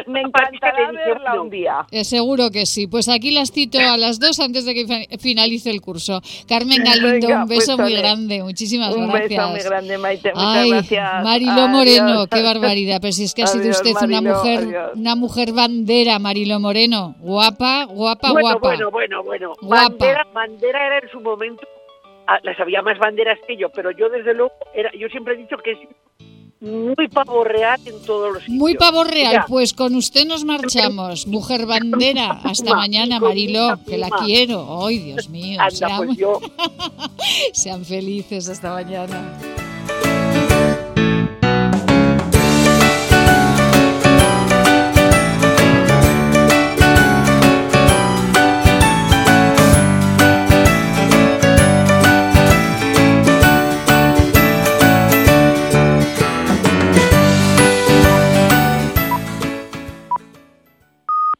me encantará verla un día. Eh, seguro que sí. Pues aquí las cito a las dos antes de que finalice el curso. Carmen Galindo, un pues beso muy grande. Muchísimas un gracias. Un beso muy grande, Maite. Muchas Ay, gracias. Marilo Moreno, qué barbaridad. Pero si es que ha sido Adiós, usted una mujer, adiós. una mujer bandera, Marilo Moreno. Guapa, guapa, bueno, guapa. Bueno, bueno, bueno. Guapa. Bandera, bandera era en su momento. ah, Las había más banderas que yo, pero yo desde luego era, yo siempre he dicho que es muy pavo real en todos los sitios. Muy pavo real, pues con usted nos marchamos. Mujer bandera, hasta mañana, Marilo, que la quiero. Ay, Dios mío. Anda, sean, pues yo. sean felices hasta mañana.